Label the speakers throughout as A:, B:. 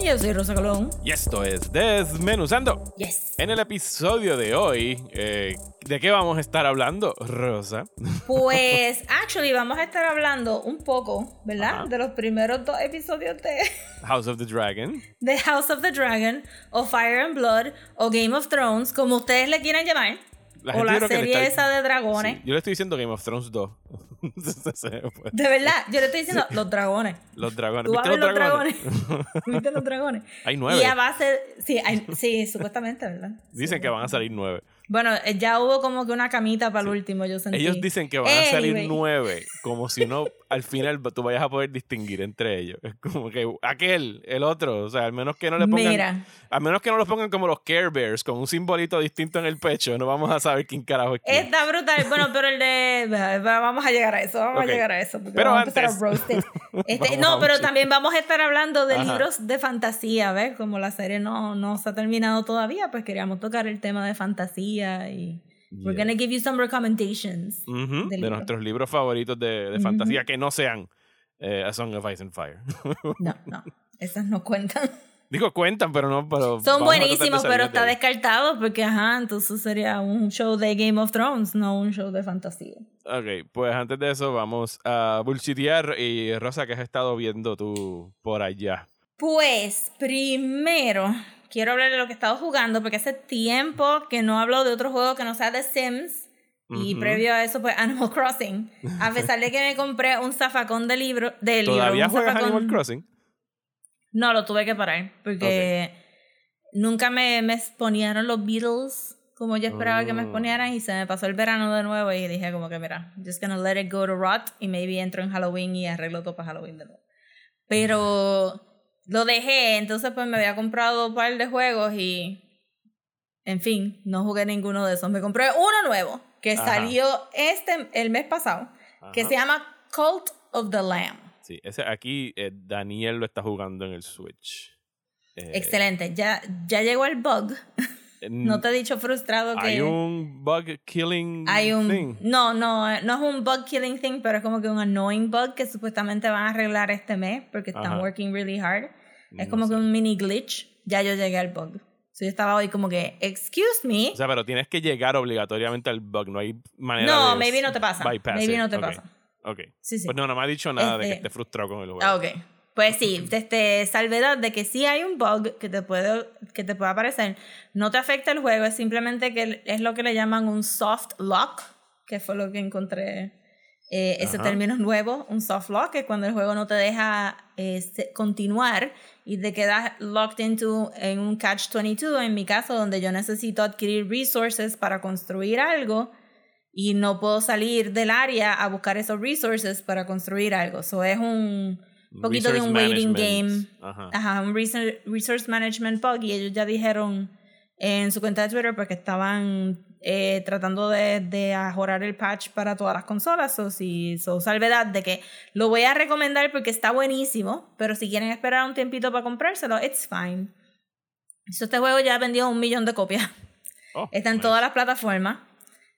A: Y yo soy Rosa Colón.
B: y esto es Desmenuzando.
A: Yes.
B: En el episodio de hoy, eh, ¿de qué vamos a estar hablando, Rosa?
A: Pues, actually, vamos a estar hablando un poco, ¿verdad?
B: Ajá.
A: De los primeros dos episodios de,
B: House of the Dragon.
A: de House of the Dragon, o Fire and Blood, o Game of Thrones, como ustedes le quieran llamar.
B: La
A: o la serie
B: está-
A: esa de dragones.
B: Sí, yo le estoy diciendo Game of Thrones 2. Sí, pues,
A: De verdad, yo le estoy diciendo los dragones.
B: los dragones.
A: Tú
B: ¿Viste
A: los dragones. ¿Viste los dragones?
B: Hay nueve.
A: Y a ser. Sí, hay- sí, supuestamente, ¿verdad?
B: Dicen que van a salir nueve.
A: Bueno, eh, ya hubo como que una camita para el último, yo sentí.
B: Ellos dicen que van a salir
A: Anyway.
B: nueve, como si no, al final tú vayas a poder distinguir entre ellos. Es como que aquel, el otro, o sea, al menos que no le pongan,
A: Mira.
B: al menos que no los pongan como los Care Bears, con un simbolito distinto en el pecho, no vamos a saber quién carajo es quién.
A: Está brutal. Bueno, pero el de. Vamos a llegar a eso. Vamos a llegar a eso.
B: Pero
A: vamos a empezar
B: antes-
A: a. Este, no, pero también vamos a estar hablando de
B: Ajá.
A: libros de fantasía, ¿ves? Como la serie no, no se ha terminado todavía, pues queríamos tocar el tema de fantasía y. We're
B: Yeah.
A: gonna give you some recommendations.
B: Ujú,
A: del
B: de
A: libro.
B: nuestros libros favoritos de, de fantasía que no sean eh, A Song of Ice and Fire.
A: No, no. Esas no cuentan.
B: Digo, cuentan, pero no. Pero
A: Son
B: de
A: buenísimos, pero
B: de
A: está descartado porque, ajá, entonces sería un show de Game of Thrones, no un show de fantasía.
B: Ok, pues antes de eso vamos a bullshitear. Y Rosa, ¿qué has estado viendo tú por allá?
A: Pues primero quiero hablar de lo que he estado jugando porque hace tiempo que no hablo de otro juego que no sea de Sims y
B: Ujú.
A: previo a eso pues Animal Crossing. A pesar de que me compré un zafacón de libro de
B: ¿Todavía juegas
A: zafacón-
B: Animal Crossing?
A: No, lo tuve que parar porque nunca me, me exponieron los Beatles como yo esperaba que me
B: Oh.
A: exponieran y se me pasó el verano de nuevo y dije como que mira, just gonna let it go to rot y maybe entro en Halloween y arreglo todo para Halloween de nuevo. Pero lo dejé, entonces pues me había comprado un par de juegos y en fin, no jugué ninguno de esos. Me compré uno nuevo que
B: Ajá.
A: salió este el mes pasado, que
B: Ajá.
A: se llama Cult of the Lamb.
B: Sí, ese aquí eh, Daniel lo está jugando en el Switch. Eh,
A: Excelente, ya, ya llegó el bug. No te he dicho frustrado que
B: Hay un bug killing
A: hay un
B: thing.
A: no, no, no es un bug killing thing, pero es como que un annoying bug que supuestamente van a arreglar este mes porque están
B: Ajá.
A: working really hard. Es
B: No
A: como
B: sé.
A: que un mini glitch. Ya yo llegué al bug. So yo estaba hoy como que, excuse me.
B: O sea, pero tienes que llegar obligatoriamente al bug. No hay manera
A: no,
B: de
A: maybe no te pasa.
B: bypass
A: Maybe
B: it.
A: no te
B: Ok,
A: pasa.
B: Ok.
A: Sí, sí.
B: Pues no, no me ha dicho nada de que
A: Este-
B: esté frustrado con el juego.
A: Ah, ok. Pues sí, este, salvedad de que sí hay un bug que te puede, que te puede aparecer. No te afecta el juego, es simplemente que es lo que le llaman un soft lock, que fue lo que encontré, eh, ese término nuevo, un soft lock, que es cuando el juego no te deja eh, continuar y te quedas locked into en un catch-22, en mi caso, donde yo necesito adquirir resources para construir algo y no puedo salir del área a buscar esos resources para construir algo. Eso es un poquito de
B: Resource
A: un waiting game.
B: Ajá.
A: Ajá, un resource management bug y ellos ya dijeron en su cuenta de Twitter porque estaban eh, tratando de, de mejorar el patch para todas las consolas o si so, salvedad de que lo voy a recomendar porque está buenísimo pero si quieren esperar un tiempito para comprárselo it's fine So, este juego ya vendió un millón de copias
B: Oh,
A: Está en
B: nice.
A: todas las plataformas.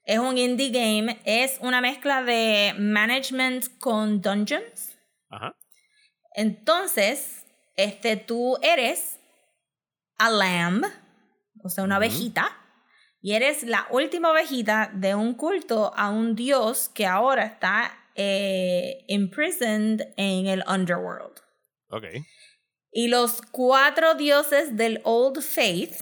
A: Es un indie game. Es una mezcla de management con dungeons.
B: Ajá.
A: Entonces, este, tú eres a lamb, o sea, una
B: Ujú.
A: ovejita, y eres la última ovejita de un culto a un dios que ahora está eh, imprisoned en el underworld.
B: Ok.
A: Y los cuatro dioses del Old Faith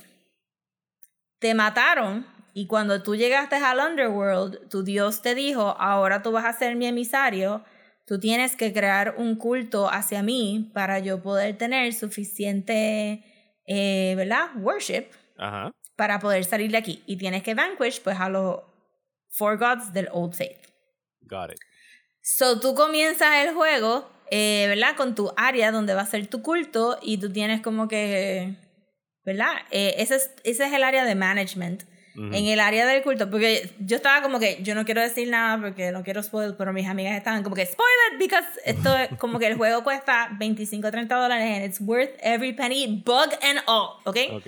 A: te mataron. Y cuando tú llegaste al Underworld, tu dios te dijo, ahora tú vas a ser mi emisario, tú tienes que crear un culto hacia mí para yo poder tener suficiente, eh, ¿verdad? Worship
B: Ajá.
A: Para poder salir de aquí. Y tienes que vanquish pues a los four gods del Old Faith.
B: Got it.
A: So tú comienzas el juego, eh, ¿verdad? Con tu área donde va a ser tu culto y tú tienes como que, ¿verdad? Eh, ese, es, ese es el área de management. En el área del culto, porque yo estaba como que, yo no quiero decir nada porque no quiero spoil, pero mis amigas estaban como que, spoil it, because esto es como que el juego cuesta 25 30 dólares and it's worth every penny, bug and all, ¿ok?
B: Ok.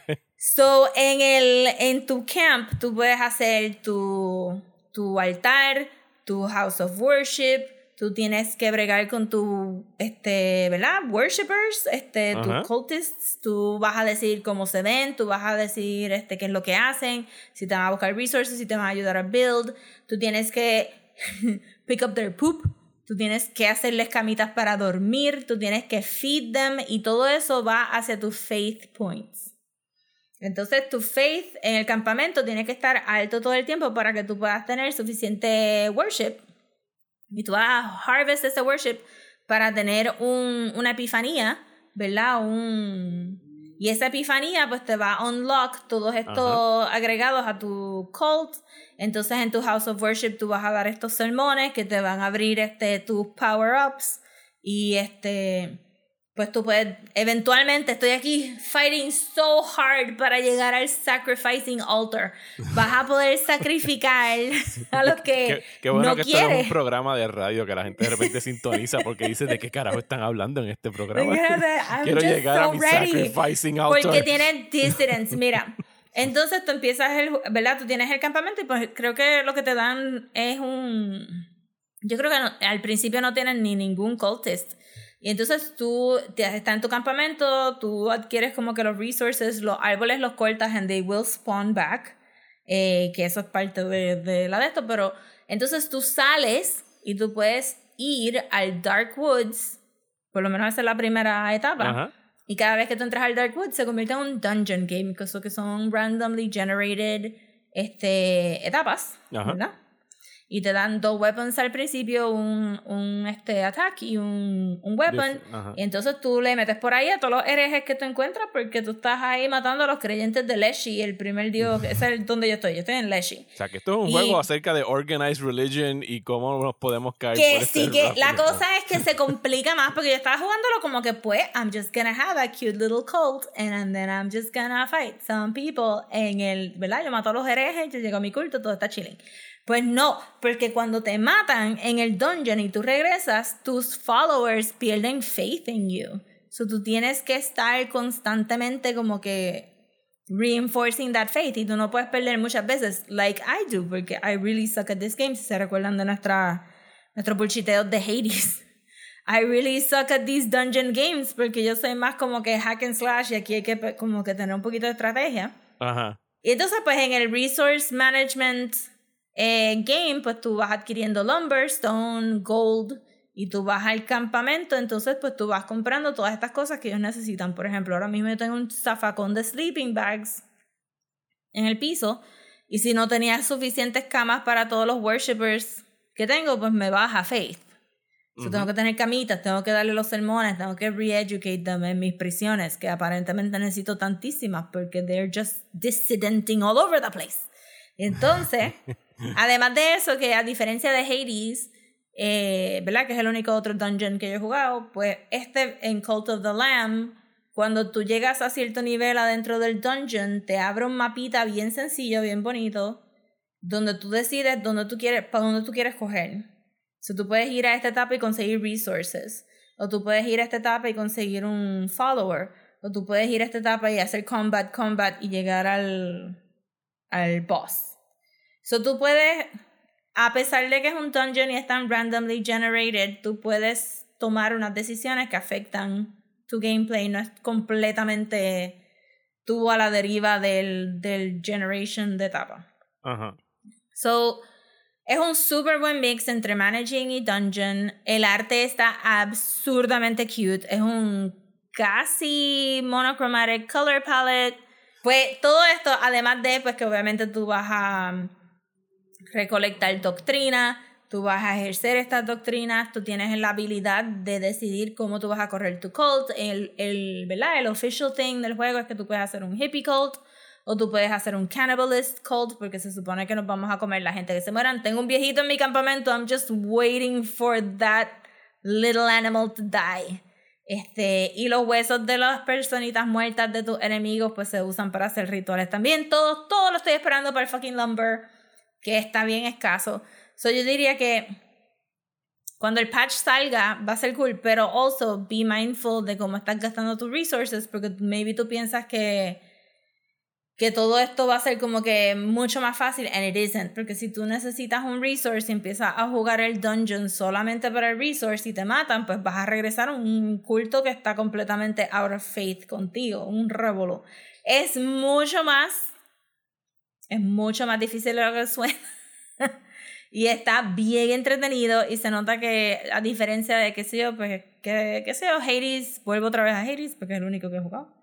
A: So, en, el, en tu camp, tú puedes hacer tu, tu altar, tu house of worship, tú tienes que bregar con tu, este, ¿verdad? Worshippers, este,
B: Ajá.
A: tus cultists, tú vas a decir cómo se ven, tú vas a decir, este, qué es lo que hacen, si te van a buscar resources, si te van a ayudar a build, tú tienes que pick up their poop, tú tienes que hacerles camitas para dormir, tú tienes que feed them, y todo eso va hacia tus faith points. Entonces tu faith en el campamento tiene que estar alto todo el tiempo para que tú puedas tener suficiente worship. Y tú vas a harvest ese worship para tener un, una epifanía, ¿verdad? Un, y esa epifanía pues te va a unlock todos estos agregados a tu cult. Entonces en tu house of worship tú vas a dar estos sermones que te van a abrir este, tus power-ups. Y este pues tú puedes, eventualmente estoy aquí fighting so hard para llegar al sacrificing altar. Vas a poder sacrificar a los que
B: Qué, qué bueno
A: no
B: que esto no es
A: quieres.
B: un programa de radio que la gente de repente sintoniza porque dice de qué carajo están hablando en este programa. Quiero llegar a
A: so
B: mi
A: ready.
B: sacrificing altar.
A: Porque tienen dissidence. Mira, entonces tú empiezas el, ¿verdad? Tú tienes el campamento y pues creo que lo que te dan es un... Yo creo que no- al principio no tienen ni ningún cultist. Y entonces tú estás en tu campamento, tú adquieres como que los resources, los árboles los cortas and they will spawn back. eh, que eso es parte de, de la de esto, pero entonces tú sales y tú puedes ir al Dark Woods, por lo menos esa es la primera etapa.
B: Ajá.
A: Y cada vez que tú entras al Dark Woods se convierte en un dungeon game, que son randomly generated este, etapas,
B: Ajá.
A: ¿verdad? Y te dan dos weapons al principio, un, un este, attack y un, un weapon. Y entonces tú le metes por ahí a todos los herejes que tú encuentras porque tú estás ahí matando a los creyentes de Leshi, el primer dios, ese es donde yo estoy, yo estoy en Leshi.
B: O sea, que esto es un
A: Y-
B: juego acerca de organized religion y cómo nos podemos caer
A: Que
B: por este
A: sí, que la cosa es que se complica más porque yo estaba jugándolo como que pues I'm just gonna have a cute little cult and then I'm just gonna fight some people en el, ¿verdad? Yo mato a los herejes, yo llego a mi culto, todo está chilling. Pues no, porque cuando te matan en el dungeon y tú regresas, tus followers pierden faith in you. So tú tienes que estar constantemente como que reinforcing that faith y tú no puedes perder muchas veces, like I do, porque I really suck at this game, si se recuerdan de nuestra, nuestro bullshiteo de Hades. I really suck at these dungeon games porque yo soy más como que hack and slash y aquí hay que como que tener un poquito de estrategia.
B: Ajá.
A: Y entonces, pues en el Resource Management eh, Game, pues tú vas adquiriendo lumber, stone, gold, y tú vas al campamento, entonces pues tú vas comprando todas estas cosas que ellos necesitan. Por ejemplo, ahora mismo yo tengo un zafacón de sleeping bags en el piso, y si no tenía suficientes camas para todos los worshippers que tengo, pues me baja faith. So, Tengo que tener camitas, tengo que darle los sermones, tengo que re-educate them en mis prisiones, que aparentemente necesito tantísimas porque they're just dissidenting all over the place. Entonces, además de eso, que a diferencia de Hades, eh, ¿verdad? Que es el único otro dungeon que yo he jugado, pues este en Cult of the Lamb, cuando tú llegas a cierto nivel adentro del dungeon, te abre un mapita bien sencillo, bien bonito, donde tú decides dónde tú quieres, para dónde tú quieres coger. So, tú puedes ir a esta etapa y conseguir resources. O tú puedes ir a esta etapa y conseguir un follower. O tú puedes ir a esta etapa y hacer combat, combat y llegar al, al boss. So tú puedes, a pesar de que es un dungeon y están randomly generated, tú puedes tomar unas decisiones que afectan tu gameplay. No es completamente tú a la deriva del, del generation de etapa.
B: Ajá.
A: So, es un súper buen mix entre managing y dungeon. El arte está absurdamente cute. Es un casi monochromatic color palette. Pues todo esto, además de pues que obviamente tú vas a recolectar doctrina, tú vas a ejercer estas doctrinas, tú tienes la habilidad de decidir cómo tú vas a correr tu cult. El, el, ¿verdad? el official thing del juego es que tú puedes hacer un hippie cult o tú puedes hacer un cannibalist cult porque se supone que nos vamos a comer la gente que se mueran. Tengo un viejito en mi campamento, I'm just waiting for that little animal to die. Este, y los huesos de las personitas muertas de tus enemigos pues se usan para hacer rituales también. Todo, todo lo estoy esperando para el fucking lumber, que está bien escaso. So yo diría que cuando el patch salga va a ser cool, pero also be mindful de cómo estás gastando tus resources, porque maybe tú piensas que que todo esto va a ser como que mucho más fácil and it isn't porque si tú necesitas un resource y empiezas a jugar el dungeon solamente para el resource y te matan pues vas a regresar a un culto que está completamente out of faith contigo un revolo es mucho más es mucho más difícil de lo que suena y está bien entretenido y se nota que a diferencia de que sé yo pues que, que sé yo Hades vuelvo otra vez a Hades porque es el único que he jugado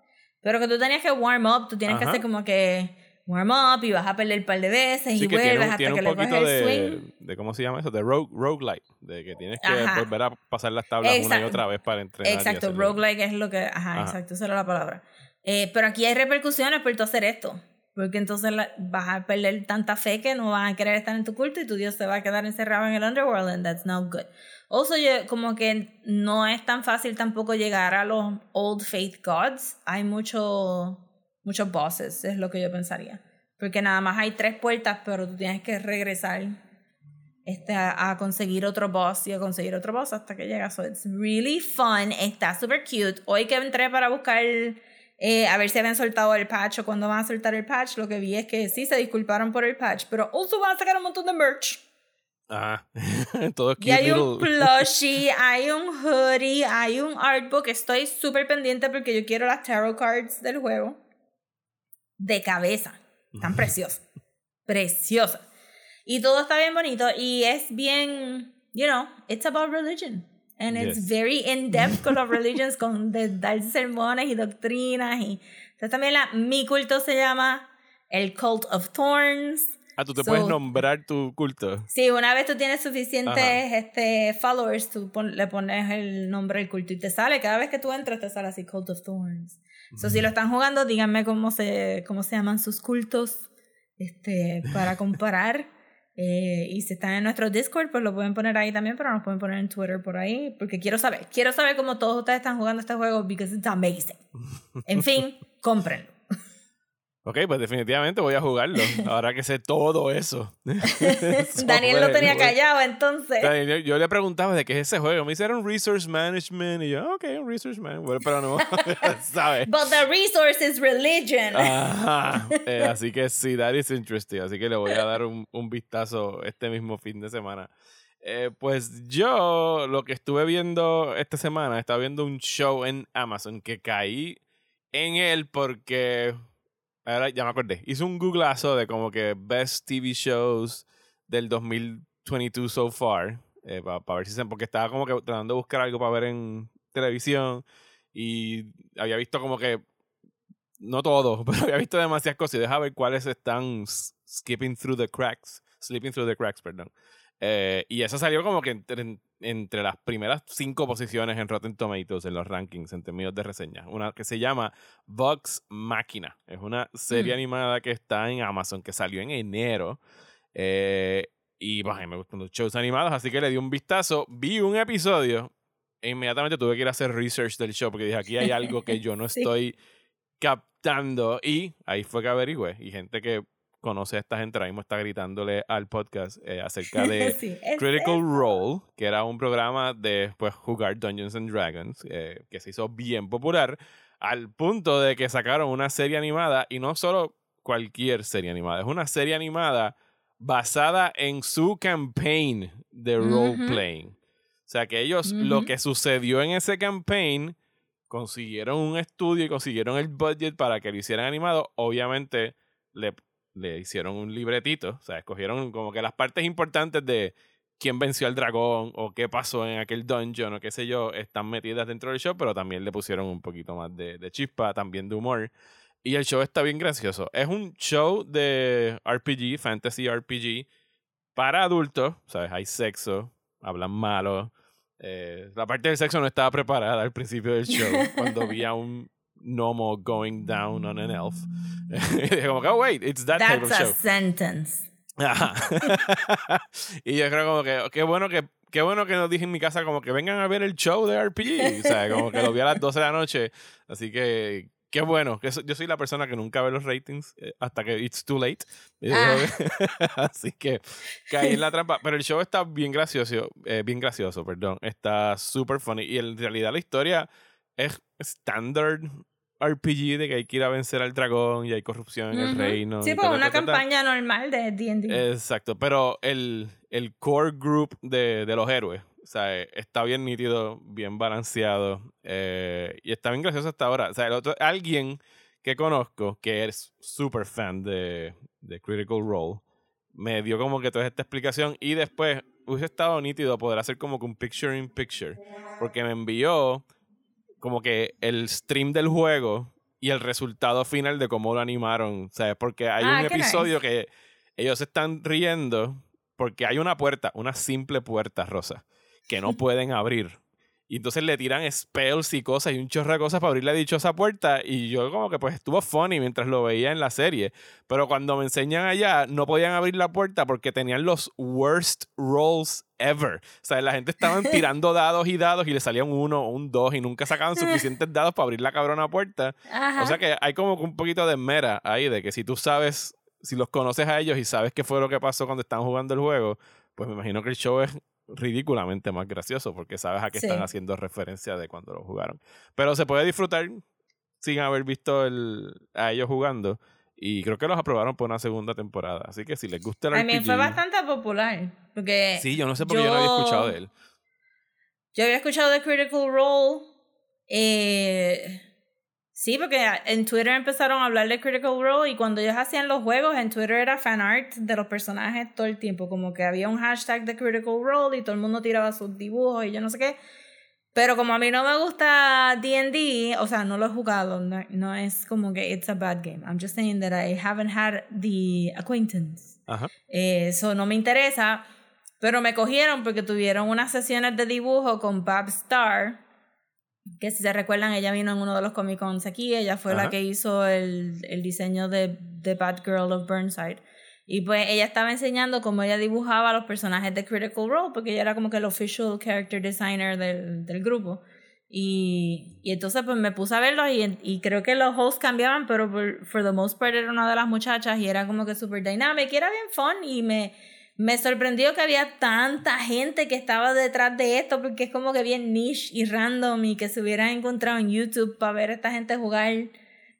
A: pero que tú tenías que warm up, tú tienes que hacer como que warm up y vas a perder un par de veces y vuelves hasta que le coges el swing.
B: De, ¿Cómo se llama eso? De rogue, roguelike. De que tienes que volver a pasar las tablas una y otra vez para entrenar.
A: Exacto, roguelike es lo que. Ajá, exacto, esa era la palabra. Eh, pero aquí hay repercusiones por tú hacer esto. Porque entonces vas a perder tanta fe que no van a querer estar en tu culto y tu Dios se va a quedar encerrado en el underworld and that's not good. Also, yo, como que no es tan fácil tampoco llegar a los old faith gods. Hay mucho, muchos bosses, es lo que yo pensaría. Porque nada más hay tres puertas, pero tú tienes que regresar este, a, conseguir otro boss y a conseguir otro boss hasta que llegas. So it's really fun, está super cute. Hoy que entré para buscar eh, a ver si habían soltado el patch o cuando van a soltar el patch, lo que vi es que sí se disculparon por el patch, pero also van a sacar un montón de merch.
B: Ah, todo
A: Y hay un plushie, hay un hoodie, hay un artbook. Estoy súper pendiente porque yo quiero las tarot cards del juego. De cabeza. Tan preciosas. Preciosas. Y todo está bien bonito y es bien, you know, it's about religion. And it's very in-depth con los religions, con de, dar sermones y doctrinas. Y, entonces también la, mi culto se llama el Cult of Thorns.
B: Ah, tú te puedes nombrar tu culto.
A: Sí, una vez tú tienes suficientes este, followers, tú le pones el nombre del culto y te sale. Cada vez que tú entras, te sale así Cult of Thorns. So, si lo están jugando, díganme cómo se, cómo se llaman sus cultos este, para comparar. eh, y si están en nuestro Discord, pues lo pueden poner ahí también, pero nos pueden poner en Twitter por ahí, porque quiero saber. Quiero saber cómo todos ustedes están jugando este juego, because it's amazing. En fin, cómprenlo.
B: Ok, pues definitivamente voy a jugarlo. Ahora que sé todo eso.
A: Daniel lo tenía callado entonces.
B: Daniel, yo le preguntaba de qué es ese juego. Me hicieron Resource Management. Y yo, ok, un Resource Management. pero no, ¿sabes?
A: But the resource is religion.
B: Ajá. Eh, así que sí, that is interesting. Así que le voy a dar un, un vistazo este mismo fin de semana. Eh, pues yo lo que estuve viendo esta semana, estaba viendo un show en Amazon que caí en él porque Ahora ya me acordé. Hice un googlazo de como que best TV shows del 2022 so far. Eh, para ver si se. Porque estaba como que tratando de buscar algo para ver en televisión. Y había visto como que. No todo, pero había visto demasiadas cosas. Y deja ver cuáles están skipping through the cracks. Sleeping through the cracks, perdón. Eh, y eso salió como que entre, entre, las primeras cinco posiciones en Rotten Tomatoes en los rankings en términos de reseñas. Una que se llama Vox Máquina. Es una serie animada que está en Amazon, que salió en enero. Eh, y me gustan los shows animados, así que le di un vistazo. Vi un episodio e inmediatamente tuve que ir a hacer research del show porque dije, aquí hay algo que yo no estoy captando. Y ahí fue que averigüé. Y gente que conoce a esta gente, ahora mismo está gritándole al podcast eh, acerca de Critical Role, que era un programa de pues, jugar Dungeons and Dragons, eh, que se hizo bien popular, al punto de que sacaron una serie animada, y no solo cualquier serie animada, es una serie animada basada en su campaign de role-playing. O sea que ellos, lo que sucedió en ese campaign, consiguieron un estudio y consiguieron el budget para que lo hicieran animado. Obviamente le le hicieron un libretito, o sea, escogieron como que las partes importantes de quién venció al dragón o qué pasó en aquel dungeon o qué sé yo, están metidas dentro del show, pero también le pusieron un poquito más de, de chispa, también de humor. Y el show está bien gracioso. Es un show de RPG, fantasy RPG, para adultos, ¿sabes? Hay sexo, hablan malo. Eh, la parte del sexo no estaba preparada al principio del show, cuando vi a un normal going down on an elf. como que, oh, wait, it's that
A: That's
B: type of show.
A: a sentence.
B: y yo creo como que, qué bueno que, qué bueno que nos dije en mi casa como que vengan a ver el show de RPG. O sea, como que lo vi a las 12 de la noche. Así que qué bueno. Que yo soy la persona que nunca ve los ratings eh, hasta que it's too late.
A: Ah.
B: Así que caí en la trampa. Pero el show está bien gracioso. eh, bien gracioso, perdón. Está súper funny. Y en realidad la historia es standard RPG de que hay que ir a vencer al dragón y hay corrupción en el reino.
A: Sí, pues una
B: ta, ta, ta.
A: campaña normal de D&D.
B: Exacto, pero el, el core group de, de los héroes, o sea, eh, está bien nítido, bien balanceado eh, y está bien gracioso hasta ahora. O sea, el otro, alguien que conozco que es súper fan de, de Critical Role me dio como que toda esta explicación y después hubiese estado nítido poder hacer como que un picture in picture porque me envió como que el stream del juego y el resultado final de cómo lo animaron, ¿sabes? Porque hay
A: Ah,
B: un episodio que ellos están riendo porque hay una puerta, una simple puerta rosa, que no pueden abrir. Y entonces le tiran spells y cosas y un chorro de cosas para abrir la dichosa puerta. Y yo como que pues estuvo funny mientras lo veía en la serie. Pero cuando me enseñan allá, no podían abrir la puerta porque tenían los worst rolls ever. O sea, la gente estaban tirando dados y dados y le salían uno o un dos y nunca sacaban suficientes dados para abrir la cabrona puerta.
A: Ajá.
B: O sea que hay como un poquito de mera ahí de que si tú sabes, si los conoces a ellos y sabes qué fue lo que pasó cuando están jugando el juego, pues me imagino que el show es ridículamente más gracioso porque sabes a qué
A: Sí.
B: están haciendo referencia de cuando lo jugaron. Pero se puede disfrutar sin haber visto el, a ellos jugando y creo que los aprobaron por una segunda temporada. Así que si les gusta el
A: A mí
B: RPG,
A: fue bastante popular. Porque
B: Sí, yo no sé por qué yo no había escuchado
A: yo-
B: de él.
A: Yo había escuchado de Critical Role. Eh, sí, porque en Twitter empezaron a hablar de Critical Role y cuando ellos hacían los juegos, en Twitter era fan art de los personajes todo el tiempo. Como que había un hashtag de Critical Role y todo el mundo tiraba sus dibujos y yo no sé qué. Pero como a mí no me gusta D&D, o sea, no lo he jugado, no, no es como que it's a bad game. I'm just saying that I haven't had the acquaintance.
B: Ajá.
A: Eh, Eso no me interesa. Pero me cogieron porque tuvieron unas sesiones de dibujo con Bab Star. Que si se recuerdan, ella vino en uno de los Comic Cons aquí. Ella fue
B: Ajá.
A: la que hizo el, el diseño de The Bad Girl of Burnside. Y pues ella estaba enseñando cómo ella dibujaba a los personajes de Critical Role, porque ella era como que el official character designer del, del grupo. Y, y entonces pues me puse a verlos y, y creo que los hosts cambiaban, pero por for the most part era una de las muchachas y era como que super dynamic y era bien fun y me, me sorprendió que había tanta gente que estaba detrás de esto porque es como que bien niche y random y que se hubieran encontrado en YouTube para ver a esta gente jugar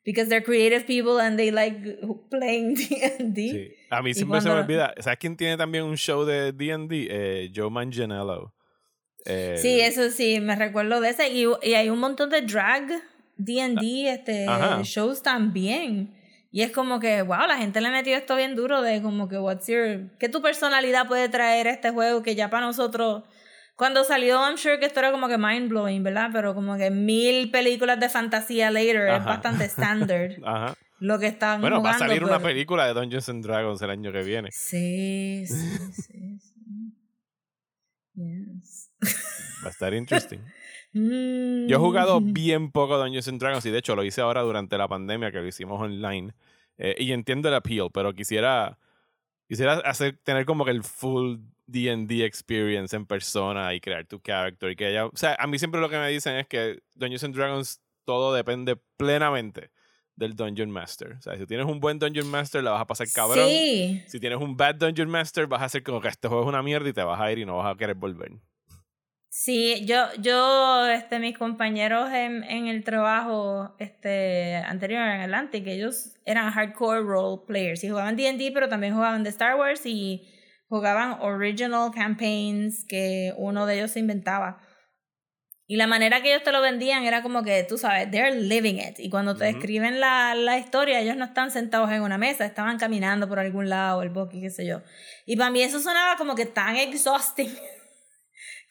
A: because they're creative people and they like playing D&D.
B: Sí. A mí
A: Y
B: siempre se me
A: cuando-
B: olvida. ¿Sabes quién tiene también un show de D&D? Eh, Joe Manganiello. Eh,
A: Sí, eso sí, me recuerdo de ese. Y, y hay un montón de drag D&D este,
B: Ajá.
A: shows también. Y es como que, wow, la gente le metió esto bien duro de como que, what's your... ¿Qué tu personalidad puede traer a este juego que ya para nosotros... Cuando salió, I'm sure que esto era como que mind blowing, ¿verdad? Pero como que mil películas de fantasía later es bastante standard
B: Ajá.
A: lo que están
B: Bueno, va a salir una película de Dungeons and Dragons el año que viene.
A: Sí, sí, sí, sí. Yes.
B: Va a estar interesting.
A: Mm.
B: Yo he jugado bien poco Dungeons and Dragons y de hecho lo hice ahora durante la pandemia que lo hicimos online. Eh, y entiendo el appeal, pero quisiera quisiera hacer tener como que el full D&D experience en persona y crear tu character y que haya, o sea, a mí siempre lo que me dicen es que Dungeons and Dragons todo depende plenamente del Dungeon Master. O sea, si tienes un buen Dungeon Master la vas a pasar cabrón.
A: Sí.
B: Si tienes un bad Dungeon Master vas a hacer como que este juego es una mierda y te vas a ir y no vas a querer volver.
A: Sí, yo, yo, este, mis compañeros en, en el trabajo este, anterior en Atlantic, ellos eran hardcore role players y jugaban D&D, pero también jugaban de Star Wars y jugaban original campaigns que uno de ellos se inventaba. Y la manera que ellos te lo vendían era como que, tú sabes, they're living it. Y cuando te escriben la, la historia, ellos no están sentados en una mesa, estaban caminando por algún lado, el bosque, qué sé yo. Y para mí eso sonaba como que tan exhausting.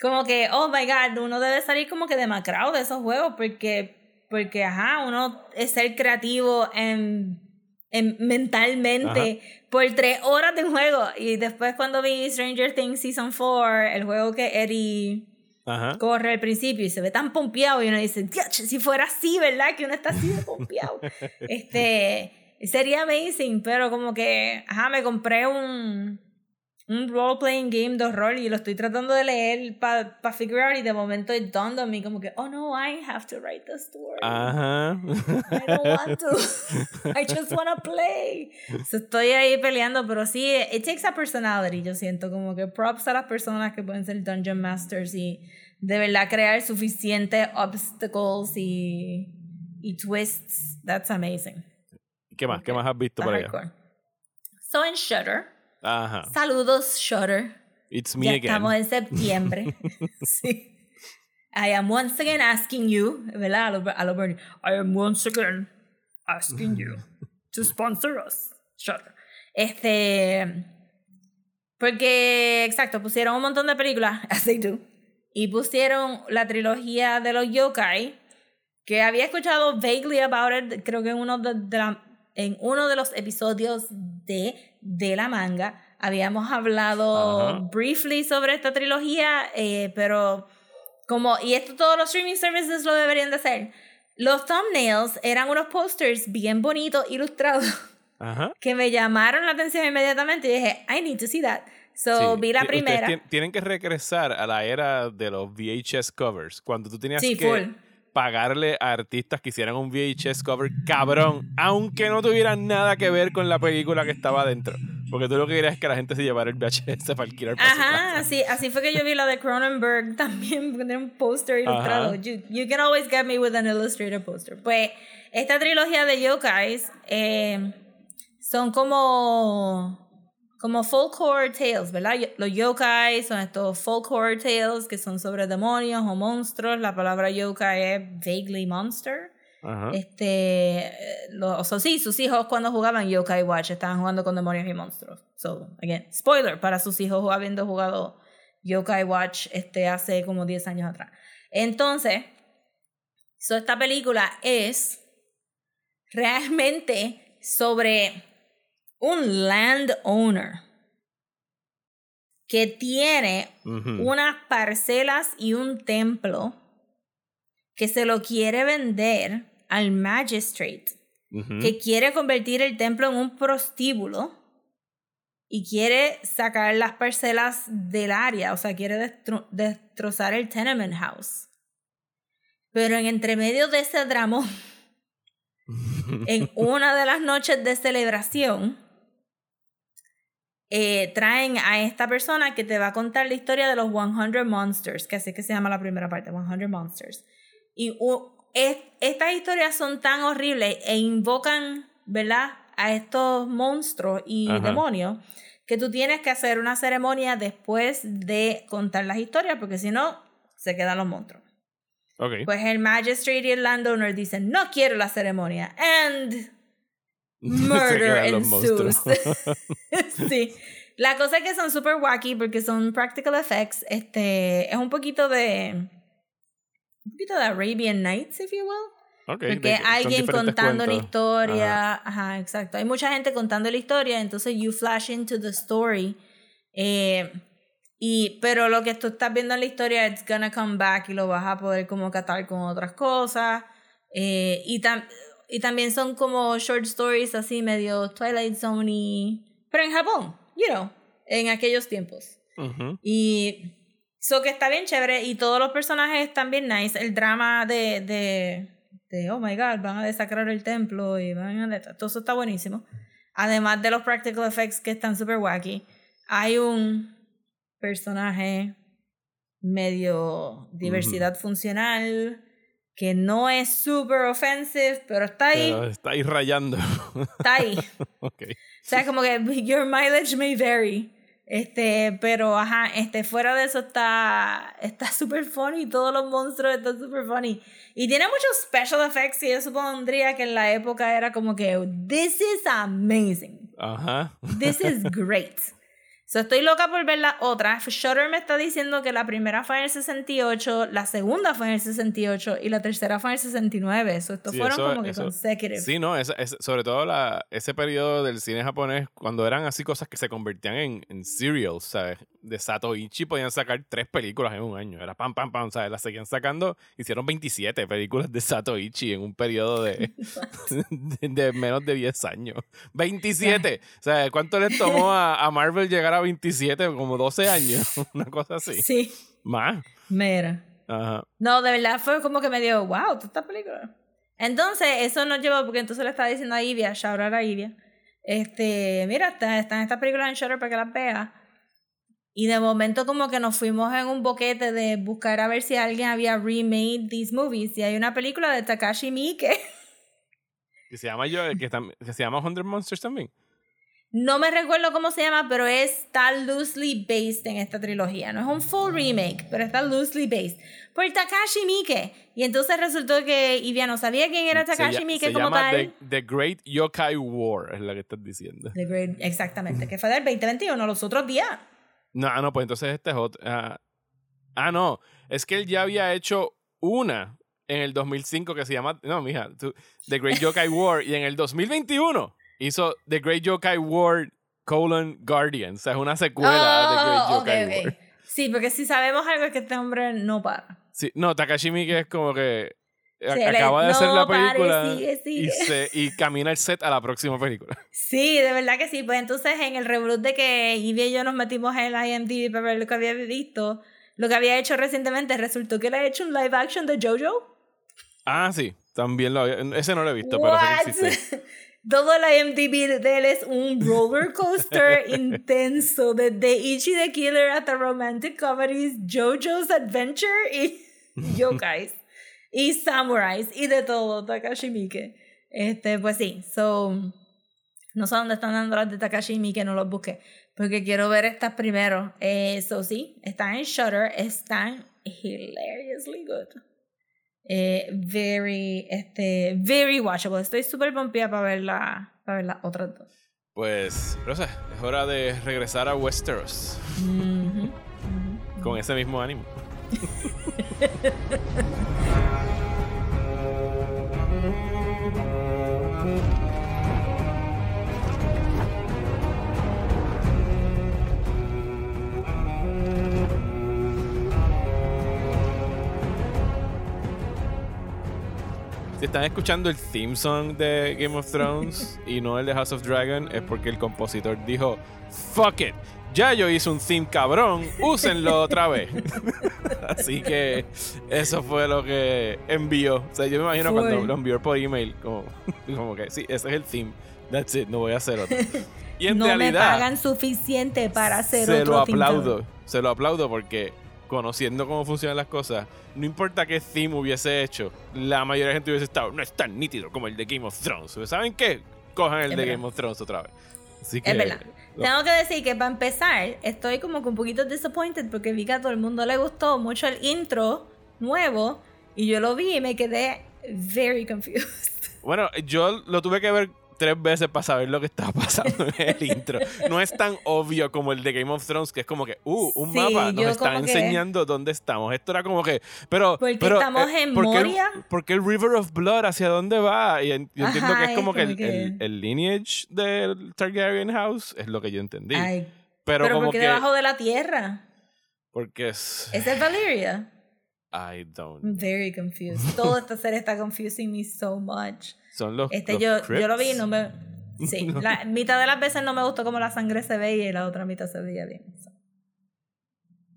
A: como que, oh my god, uno debe salir como que demacrado de esos juegos porque, porque ajá, uno es ser creativo en, en mentalmente por tres horas de juego. Y después cuando vi Stranger Things Season 4, el juego que Eddie
B: Ajá.
A: corre al principio y se ve tan pompeado y uno dice, "Diach, si fuera así, ¿verdad? Que uno está así de pompeado. este, sería amazing, pero como que, ajá, me compré un, un role-playing game de horror y lo estoy tratando de leer para pa figure out y de momento it dawned on me como que, oh no, I have to write the story.
B: Ajá.
A: I don't want to. I just want to play. So, estoy ahí peleando, pero sí, it takes a personality, yo siento como que props a las personas que pueden ser Dungeon Masters y de verdad crear suficientes obstacles y, y twists. That's amazing.
B: ¿Qué más? ¿Qué más has visto
A: Está
B: por allá?
A: hardcore. So en Shutter,
B: Ajá.
A: saludos Shutter.
B: It's me
A: Ya
B: again.
A: estamos en septiembre. sí. I am once again asking you, ¿verdad? A lo, a lo Bernie. I am once again asking you to sponsor us. Shutter. Este. Porque, exacto, pusieron un montón de películas, as they do. Y pusieron la trilogía de los yokai, que había escuchado vaguely about it, creo que en uno de, de la- en uno de los episodios de, de la manga. Habíamos hablado
B: Ajá.
A: briefly sobre esta trilogía, eh, pero como, y esto todos los streaming services lo deberían de hacer. Los thumbnails eran unos posters bien bonitos, ilustrados,
B: Ajá.
A: que me llamaron la atención inmediatamente y dije, I need to see that. So
B: Sí.
A: vi la
B: ustedes
A: primera.
B: tien- tienen que regresar a la era de los VHS covers, cuando tú tenías
A: Sí,
B: que
A: full.
B: Pagarle a artistas que hicieran un VHS cover cabrón, aunque no tuvieran nada que ver con la película que estaba adentro. Porque tú lo que querías es que la gente se llevara el VHS para alquilar para
A: Ajá, así, así fue que yo vi la de Cronenberg también, porque tiene un póster ilustrado. You can always get me with an illustrated poster. Pues esta trilogía de yokais eh, son como, como folk horror tales, ¿verdad? Los yokais son estos folk horror tales que son sobre demonios o monstruos. La palabra yokai es vaguely monster.
B: Ajá.
A: Este, eh, lo- o sea, sí, sus hijos cuando jugaban Yokai Watch estaban jugando con demonios y monstruos. So, again, spoiler para sus hijos habiendo jugado Yokai Watch este, hace como 10 años atrás. Entonces, so esta película es realmente sobre un landowner que tiene unas parcelas y un templo que se lo quiere vender al magistrate, que quiere convertir el templo en un prostíbulo y quiere sacar las parcelas del área, o sea, quiere destro- destrozar el tenement house. Pero en entremedio de ese dramón, en una de las noches de celebración, eh, traen a esta persona que te va a contar la historia de los 100 Monsters, que así que se llama la primera parte, 100 Monsters. Y u- es- estas historias son tan horribles e invocan, ¿verdad?, a estos monstruos y
B: Ajá.
A: demonios que tú tienes que hacer una ceremonia después de contar las historias, porque si no, se quedan los monstruos.
B: Ok.
A: Pues el magistrate y el landowner dicen, no quiero la ceremonia. And murder ensues. sí. La cosa es que son super wacky porque son practical effects. Este, es un poquito de... Un poquito de Arabian Nights, if you will.
B: Ok, de
A: Porque
B: que son
A: alguien contando
B: cuentos.
A: historia.
B: Ajá.
A: Ajá. exacto. Hay mucha gente contando la historia, entonces you flash into the story. Eh, y, pero lo que tú estás viendo en la historia, it's gonna come back y lo vas a poder como catar con otras cosas. Eh, y, tam- y también son como short stories así, medio Twilight Zone y... Pero en Japón, you know, en aquellos tiempos. Y so que está bien chévere y todos los personajes están bien nice. El drama de, de, de oh my god, van a desacrar el templo y van a... Todo eso está buenísimo. Además de los practical effects que están super wacky, hay un personaje medio diversidad funcional que no es super offensive, pero está ahí,
B: Pero está ahí rayando.
A: está ahí.
B: ok.
A: O sea, como que your mileage may vary. Este, pero ajá, este, fuera de eso está está súper funny, todos los monstruos están súper funny. Y tiene muchos special effects y yo supondría que en la época era como que, this is amazing,
B: Ajá.
A: this is great. So, estoy loca por ver la otra. Shutter me está diciendo que la primera fue en el 68, la segunda fue en el 68 y la tercera fue en el 69. So, estos
B: Sí,
A: fueron
B: eso-
A: como que
B: eso-
A: consecutive.
B: Sí, no, esa- esa- sobre todo la, ese periodo del cine japonés, cuando eran así cosas que se convertían en, en serials, ¿sabes? De Satoichi podían sacar tres películas en un año. Era pam, pam, pam. O sea, las seguían sacando. Hicieron 27 películas de Satoichi en un periodo de, de, de menos de 10 años. 27. O sea, ¿cuánto les tomó a, a Marvel llegar a 27? Como 12 años. Una cosa así.
A: Sí,
B: Más.
A: mira.
B: Ajá.
A: No, de verdad fue como que me dio, wow, esta película. Entonces, eso nos llevó, porque entonces le estaba diciendo a Ivia, shout out a Ivia, este, mira, está- están estas películas en Shutter para que las veas. Y de momento como que nos fuimos en un boquete de buscar a ver si alguien había remade these movies. Y hay una película de Takashi Miike.
B: Que se llama yo, que, que se llama Hundred Monsters también.
A: No me recuerdo cómo se llama, pero está loosely based en esta trilogía. No es un full remake, pero está loosely based. Por Takashi Miike. Y entonces resultó que Ivia no sabía quién era Takashi Miike
B: se
A: como
B: llama
A: tal.
B: The, The Great Yokai War, es la que estás diciendo.
A: The Great- exactamente, que fue del 2021, los otros días.
B: No, no, pues entonces este es otro. ah, ah, no. Es que él ya había hecho una en el 2005 que se llama. No, mija. tú- The Great Yokai War. Y en el 2021 hizo The Great Yokai War colon Guardian. O sea, es una secuela de The Great
A: Oh,
B: Yokai
A: ok, ok.
B: War.
A: Sí, porque si sabemos algo es que este hombre no para.
B: Sí, no, Takashi Miike es como que. Acaba de hacer
A: "No
B: la
A: pare,
B: película
A: sigue,
B: Y,
A: sigue".
B: se, y camina el set a la próxima película.
A: Sí, de verdad que sí. Pues entonces en el reboot de que Ivy y yo nos metimos en el IMDb para ver lo que había visto, lo que había hecho recientemente resultó que le ha hecho un live action de JoJo.
B: Ah, sí. También lo había. Ese no lo he visto, pero sé que existe.
A: Todo el IMDb de él es un roller coaster intenso, desde Ichi the Killer hasta romantic comedies, JoJo's Adventure y yokais y samurais y de todo, Takashi Miike. Este, pues sí, so no sé dónde están dando las de Takashi Miike, no los busqué, porque quiero ver estas primero. Eh, so sí, están en Shutter, están hilariously good. Eh, very, este, very watchable. Estoy súper pompeada para ver, la, para ver las otras dos.
B: Pues, Rosa, es hora de regresar a Westeros
A: Ujú, ujú.
B: con ese mismo ánimo. Si están escuchando el theme song de Game of Thrones y no el de House of Dragon, es porque el compositor dijo: Fuck it, ya yo hice un theme cabrón, úsenlo otra vez. Así que eso fue lo que envió. O sea, yo me imagino
A: Fue.
B: cuando lo envió por email, como, como que sí, ese es el theme. That's it, no voy a hacer otro. Y en
A: no me
B: realidad,
A: pagan suficiente para hacer
B: se
A: otro
B: lo
A: theme
B: aplaudo. Se lo aplaudo porque conociendo cómo funcionan las cosas, no importa qué theme hubiese hecho, la mayoría de gente hubiese estado, no es tan nítido como el de Game of Thrones. ¿Saben qué? Cojan el
A: Es
B: de
A: verdad.
B: Game of Thrones otra vez. Así que,
A: Es verdad.
B: lo-
A: Tengo que decir que para empezar, estoy como que un poquito disappointed porque vi que a todo el mundo le gustó mucho el intro nuevo y yo lo vi y me quedé very confused.
B: Bueno, yo lo tuve que ver tres veces para saber lo que estaba pasando en el intro. No es tan obvio como el de Game of Thrones, que es como que, uh, un
A: Sí,
B: mapa, nos está
A: como que-
B: enseñando dónde estamos. Esto era como que, pero.
A: Porque
B: pero,
A: estamos
B: eh,
A: en
B: ¿por qué el-
A: Moria.
B: ¿Por qué el River of Blood hacia dónde va? Y yo entiendo
A: Ajá,
B: que es como
A: es
B: que,
A: como
B: el,
A: que-
B: el- el lineage del Targaryen House es lo que yo entendí.
A: Ay,
B: pero,
A: pero
B: como
A: porque
B: que.
A: debajo de la tierra.
B: Porque es.
A: ¿Es el Valyria?
B: I don't.
A: I'm very confused. Toda esta serie está confusing me so much.
B: Son los.
A: Este,
B: los
A: yo, yo lo vi y no me. Sí, la mitad de las veces no me gustó como la sangre se veía y la otra mitad se veía bien. So,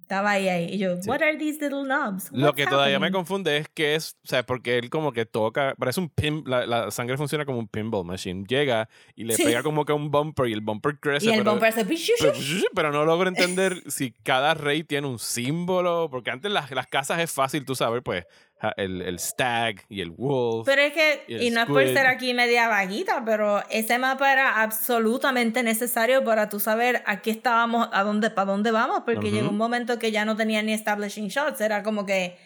A: Estaba ahí, ahí. Y yo,
B: Sí.
A: what are these little knobs?
B: Lo
A: What's
B: que todavía me
A: happening?"
B: confunde es que es, o sea, porque él como que toca, parece un pin, la, la sangre funciona como un pinball machine. Llega y le
A: Sí.
B: pega como que a un bumper y el bumper crece.
A: Y el
B: pero,
A: bumper se...
B: pero, pero no logro entender si cada rey tiene un símbolo, porque antes las, las casas es fácil, tú sabes, pues, el, el stag y el wolf.
A: Pero es que,
B: Y
A: y no es por ser aquí media vaguita, pero ese mapa era absolutamente necesario para tú saber a qué estábamos, a dónde, para dónde vamos, porque
B: Ujú.
A: llegó un momento que ya no tenía ni establishing shots, era como que,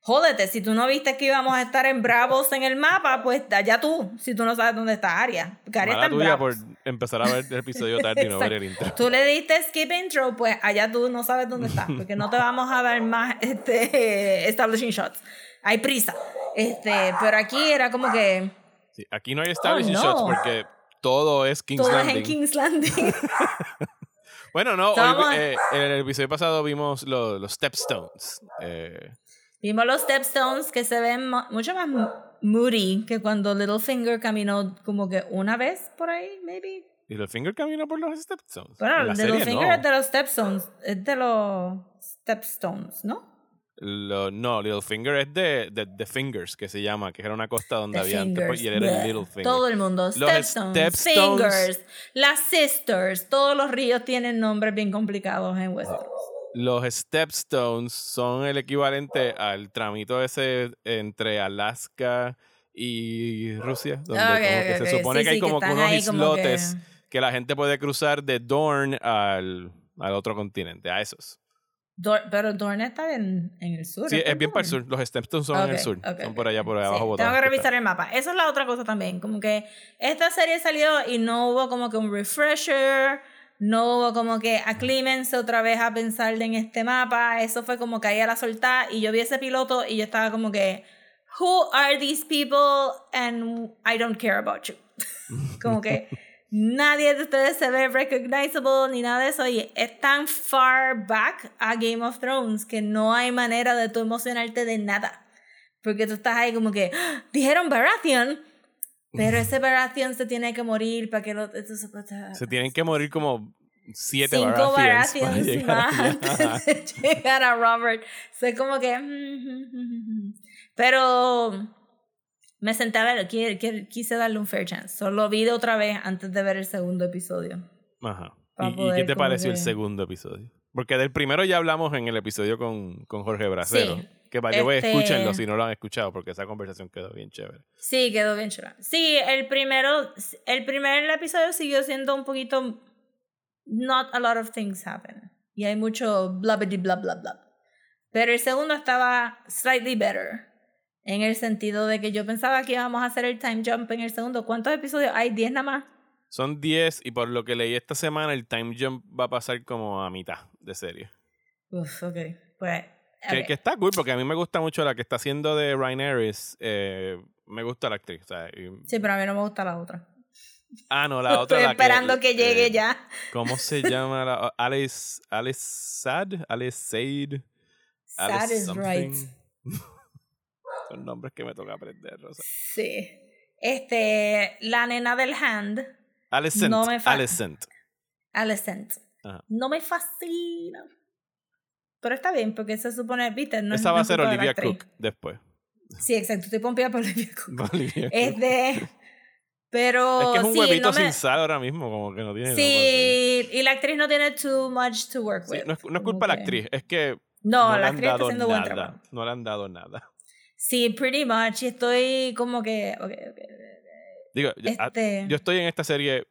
A: jódete, si tú no viste que íbamos a estar en Bravos en el mapa, pues allá tú, si tú no sabes dónde está Aria, porque Aria está en
B: tuya por empezar a ver el episodio tarde y no ver el intro.
A: Tú le diste skip intro, pues allá tú no sabes dónde está, porque no te vamos a dar más este, establishing shots. Hay prisa. Este, pero aquí era como que
B: Sí, aquí no hay establishing
A: Oh, no.
B: shots porque todo es King's
A: todo es
B: Landing.
A: en King's Landing.
B: Bueno, no, hoy, eh, en el episodio pasado vimos lo- los Stepstones. Eh,
A: Vimos los Stepstones que se ven mucho más mo- moody que cuando Littlefinger caminó como que una vez por ahí, maybe.
B: ¿Y Littlefinger camina por los Stepstones?
A: Bueno, Littlefinger
B: no.
A: es de los Stepstones, es de los Stepstones, ¿no?
B: Lo- no, Littlefinger es de, de The Fingers, que se llama, que era una costa donde
A: The
B: había antes, pues,
A: Fingers,
B: y él era el
A: bleh.
B: Littlefinger.
A: Todo el mundo, Stepstones,
B: Stepstones-
A: Fingers, las Sisters, todos los ríos tienen nombres bien complicados en Westeros.
B: Los Stepstones son el equivalente al tramito ese entre Alaska y Rusia, donde
A: Ok,
B: como que
A: ok,
B: se supone
A: Sí,
B: que hay
A: sí,
B: como que unos
A: como
B: islotes
A: que-
B: que... la gente puede cruzar de Dorne al, al otro continente, a esos.
A: Dor- pero Dorne está en, en el sur.
B: Sí,
A: ¿está
B: es bien para el sur. Los Stepstones son en el sur.
A: ok,
B: son por allá, por
A: Sí,
B: abajo.
A: Tengo que revisar el mapa. Esa es la otra cosa también. Como que esta serie salió y no hubo como que un refresher. No hubo como que aclímense otra vez a pensar en este mapa. Eso fue como que ahí a la soltada. Y yo vi ese piloto y yo estaba como que. Who are these people? And I don't care about you. como que nadie de ustedes se ve recognizable ni nada de eso. Y es tan far back a Game of Thrones que no hay manera de tú emocionarte de nada. Porque tú estás ahí como que, "Ah, dijeron Baratheon, pero ese Baratheon se tiene que morir para que lo... se
B: tienen que morir como siete
A: Cinco
B: Baratheons para
A: Baratheons
B: llegar
A: más antes de llegar a Robert. Fue como que... Pero me senté a ver, qui- qui- quise darle un fair chance. Solo vi de otra vez antes de ver el segundo episodio.
B: Ajá. ¿Y, y qué te pareció el
A: que-
B: segundo episodio? Porque del primero ya hablamos en el episodio con, con Jorge Bracero.
A: Sí.
B: Que para que
A: Este-
B: escúchenlo si no lo han escuchado, porque esa conversación quedó bien chévere.
A: Sí, quedó bien chula. Sí, el primero, el primer episodio siguió siendo un poquito not a lot of things happen. Y hay mucho bla bla bla bla bla. Pero el segundo estaba slightly better. En el sentido de que yo pensaba que íbamos a hacer el time jump en el segundo. ¿Cuántos episodios hay? ¿10 nada más?
B: Son 10 y por lo que leí esta semana, el time jump va a pasar como a mitad de serie.
A: Uf, ok. Pues.
B: Que, que está cool, porque a mí me gusta mucho la que está haciendo de Rhaenyra. Eh, me gusta la actriz. o sea, y-
A: Sí, pero a mí no me gusta la otra.
B: ah, no, la otra.
A: Estoy
B: la
A: esperando que, llegue
B: eh,
A: ya.
B: ¿Cómo se llama? La, Alice, Alice Sad, Alice Sade.
A: Sad
B: Alice
A: is right.
B: Son nombres que me toca aprender, Rosa.
A: Sí. Este, la nena del hand.
B: Alicent.
A: No me
B: Alicent.
A: Alicent. No me fascina. Pero está bien, porque se supone, viste, no es-
B: Esa
A: no
B: va a
A: es
B: ser
A: de la
B: Olivia. Cook después.
A: Sí, exacto. Estoy pompeada por Olivia Cook.
B: Olivia Cook.
A: Este. Pero.
B: es que es un
A: sí,
B: huevito
A: no me-
B: sin sal ahora mismo, como que no tiene.
A: Sí, y la actriz no tiene too much to work
B: Sí,
A: with.
B: no, es, no es culpa de la
A: que-
B: actriz, es que
A: No,
B: no
A: la actriz está haciendo buen
B: nada.
A: trabajo.
B: No le han dado nada.
A: Sí, pretty much. Y estoy como que. ok, ok.
B: Digo, yo- a-
A: Este.
B: yo estoy en esta serie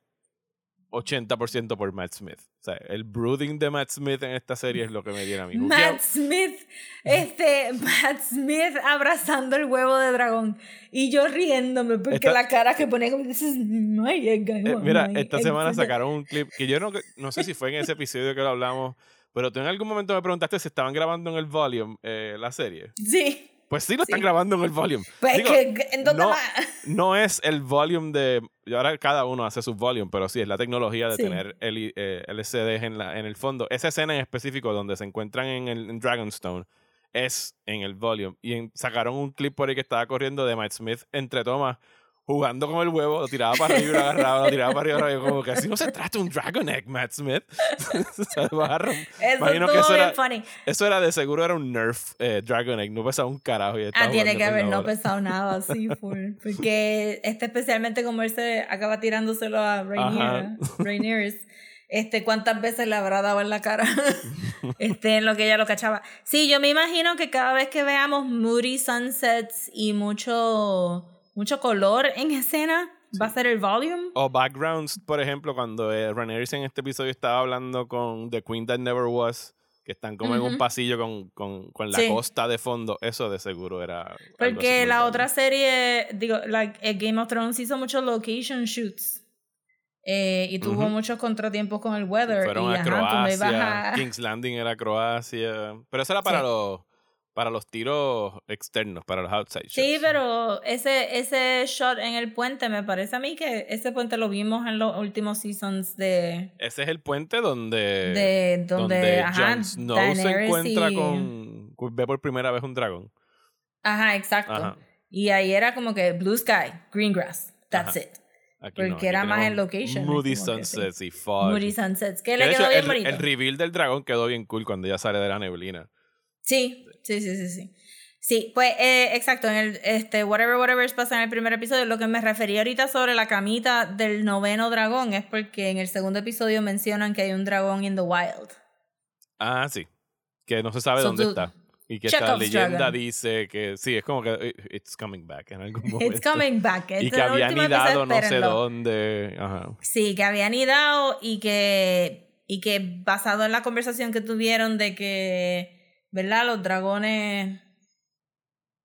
B: 80% por Matt Smith. O sea, el brooding de Matt Smith en esta serie es lo que me tiene a mí.
A: Matt Smith, este, Matt Smith abrazando el huevo de dragón y yo riéndome porque
B: Esta-
A: la cara que pone como this is my egg,
B: Eh, mira,
A: my
B: esta
A: egg".
B: semana sacaron un clip que yo no, no sé si fue en ese episodio que lo hablamos, pero tú en algún momento me preguntaste si estaban grabando en el volume eh, la serie.
A: Sí,
B: Pues sí, lo están
A: Sí.
B: grabando en el volume.
A: pues
B: Digo,
A: que, que- ¿en dónde
B: no,
A: más?
B: no es el volume de. y Ahora cada uno hace su volume, pero sí es la tecnología de
A: Sí.
B: tener el, eh, LCDs en, la, en el fondo. Esa escena en específico donde se encuentran en, el, en Dragonstone es en el volume. Y en- sacaron un clip por ahí que estaba corriendo de Matt Smith entre tomas. Jugando con el huevo, lo tiraba para arriba, lo agarraba, lo tiraba para arriba. y yo como que así no se trata un Dragon Egg, Matt Smith. Imagino que eso era,
A: funny.
B: eso era de seguro era un Nerf eh, Dragon Egg, no pesaba un carajo. Y
A: Ah, tiene que haber no pesado nada así full. Porque este especialmente como él se acaba tirándoselo a Rainier, Rainieres, este, ¿cuántas veces le habrá dado en la cara? este, en lo que ella lo cachaba. Sí, yo me imagino que cada vez que veamos moody sunsets y mucho, mucho color en escena, va a ser el volume.
B: O backgrounds, por ejemplo, cuando eh, Rhaenyra en este episodio estaba hablando con The Queen That Never Was, que están como en un pasillo con, con, con la
A: Sí.
B: costa de fondo, eso de seguro era.
A: Porque la otra serie, digo, like, eh, Game of Thrones hizo muchos location shoots. eh, y tuvo muchos contratiempos con el weather.
B: Fueron
A: y
B: a
A: ajá,
B: Croacia,
A: a-
B: King's Landing era Croacia. Pero eso era para
A: Sí.
B: los para los tiros externos, para los outside shots.
A: Sí, pero ese, ese shot en el puente, me parece a mí que ese puente lo vimos en los últimos seasons de.
B: Ese es el puente donde,
A: de donde, ajá,
B: Jon Snow se encuentra
A: y-
B: con, ve por primera vez un dragón.
A: Ajá, exacto.
B: Ajá.
A: Y ahí era como que blue sky, green grass, that's
B: Ajá.
A: it.
B: Aquí
A: Porque
B: no, aquí
A: era más en location,
B: Moody
A: sí.
B: sunsets y fog.
A: Moody Sunsets, que
B: Que
A: le quedó
B: hecho,
A: bien
B: el,
A: bonito.
B: el reveal del dragón quedó bien cool cuando ya sale de la neblina.
A: Sí, sí, sí, sí, sí. Sí, pues eh, exacto, en el este Whatever Whatever pasa en el primer episodio, lo que me refería ahorita sobre la camita del noveno dragón es porque en el segundo episodio mencionan que hay un dragón in the wild.
B: Ah, sí. Que no se sabe
A: So
B: dónde está. Y que esta leyenda
A: dragon.
B: dice que sí, es como que eh, it's coming back en algún momento.
A: It's coming back.
B: Y que
A: es el
B: había
A: último episodio,
B: anidado no sé dónde. Ajá.
A: Sí, que había anidado y que, y que basado en la conversación que tuvieron de que, ¿verdad? Los dragones...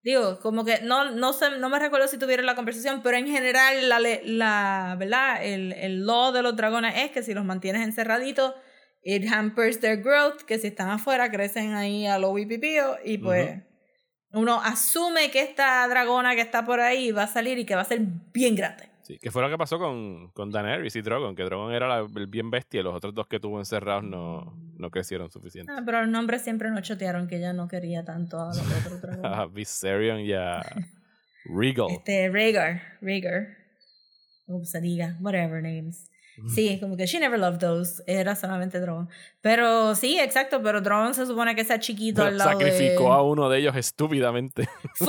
A: Digo, como que no, no, sé, no me recuerdo si tuvieron la conversación, pero en general, la, la, ¿verdad? El, el law de los dragones es que si los mantienes encerraditos, it hampers their growth, que si están afuera crecen ahí a lo wipipío y pues uno asume que esta dragona que está por ahí va a salir y que va a ser bien grande.
B: Sí, que fue lo que pasó con, con Daenerys y Drogon, que Drogon era la- el bien bestia y los otros dos que tuvo encerrados no, no crecieron suficiente.
A: Ah, pero los nombres siempre nos chotearon que ella no quería tanto a los otros.
B: A Viserion y a Regal.
A: Este, Rhaegar, Rhaegar. Como se diga, whatever names. Sí, como que she never loved those. Era solamente Drogon. Pero sí, exacto, pero Drogon se supone que sea chiquito
B: Pero
A: al lado
B: sacrificó
A: de...
B: a uno de ellos estúpidamente.
A: Full!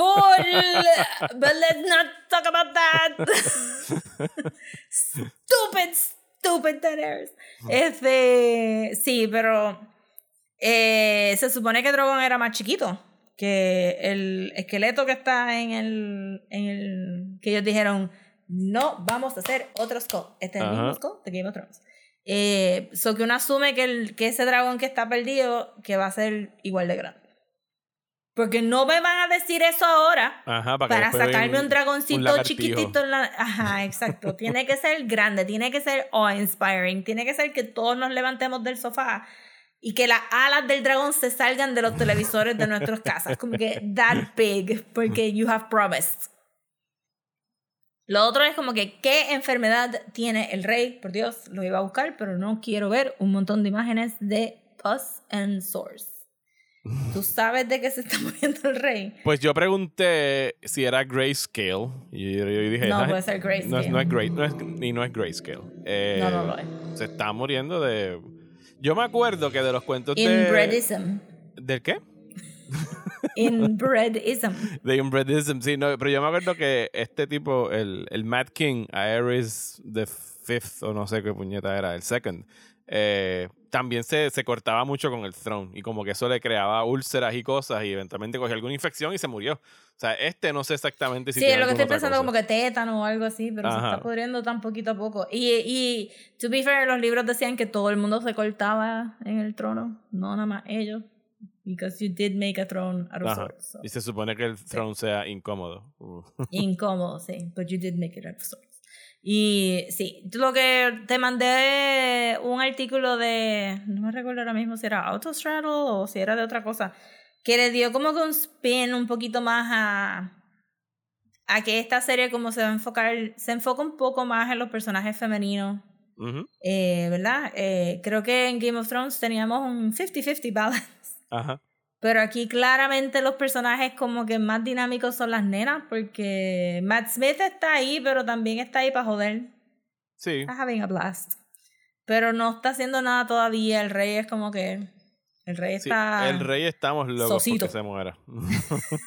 A: But let's not talk about that. stupid, stupid Daenerys. Este, sí, pero eh, se supone que Drogon era más chiquito que el esqueleto que está en el, en el que ellos dijeron no vamos a hacer otro skull. Este es el mismo skull de Game of Thrones. Eh, so que uno asume que, el, que ese dragón que está perdido que va a ser igual de grande. Porque no me van a decir eso ahora
B: Ajá, para,
A: sacarme
B: den
A: un dragoncito chiquitito en la... Ajá, exacto. tiene que ser grande, tiene que ser awe-inspiring, tiene que ser que todos nos levantemos del sofá y que las alas del dragón se salgan de los televisores de nuestras casas. Como que that big, porque you have promised. Lo otro es como que, ¿qué enfermedad tiene el rey? Por Dios, lo iba a buscar, pero no quiero ver un montón de imágenes de pus and sores. ¿Tú sabes de qué se está muriendo el rey?
B: Pues yo pregunté si era grayscale. Y yo, yo dije,
A: No
B: "Ah,
A: puede ser grayscale.
B: No es, no es gray- no es- y no es grayscale. Eh,
A: No, no lo es.
B: Se está muriendo de. Yo me acuerdo que de los cuentos de.
A: Inbredism.
B: ¿Del qué?
A: Inbredism.
B: De inbredism, sí, no, pero yo me acuerdo que este tipo, el, el Mad King, Aerys the Fifth, o no sé qué puñeta era, el Second, eh, también se, se cortaba mucho con el throne y como que eso le creaba úlceras y cosas y eventualmente cogió alguna infección y se murió. O sea, este no sé exactamente si
A: Sí,
B: tiene
A: es lo que estoy pensando
B: cosa.
A: como que tétano o algo así, pero se está pudriendo tan poquito a poco. Y, y, to be fair, los libros decían que todo el mundo se cortaba en el trono, no nada más ellos. Because you did make a throne out of
B: Ajá.
A: swords. so.
B: Y se supone que el throne sea incómodo. Uh.
A: Incómodo, sí, but you did make it out of swords. Y sí, lo que te mandé un artículo de, no me recuerdo ahora mismo si era Autostraddle o si era de otra cosa, que le dio como que un spin un poquito más a, a que esta serie como se va a enfocar, se enfoca un poco más en los personajes femeninos,
B: Ujú.
A: eh, ¿verdad? Eh, creo que en Game of Thrones teníamos un 50-50 balance.
B: Ajá.
A: Pero aquí claramente los personajes como que más dinámicos son las nenas, porque Matt Smith está ahí, pero también está ahí para joder.
B: Sí.
A: Está having a blast. Pero no está haciendo nada todavía. El rey es como que. El rey
B: sí.
A: está.
B: El rey estamos locos
A: Sosito.
B: porque se muera.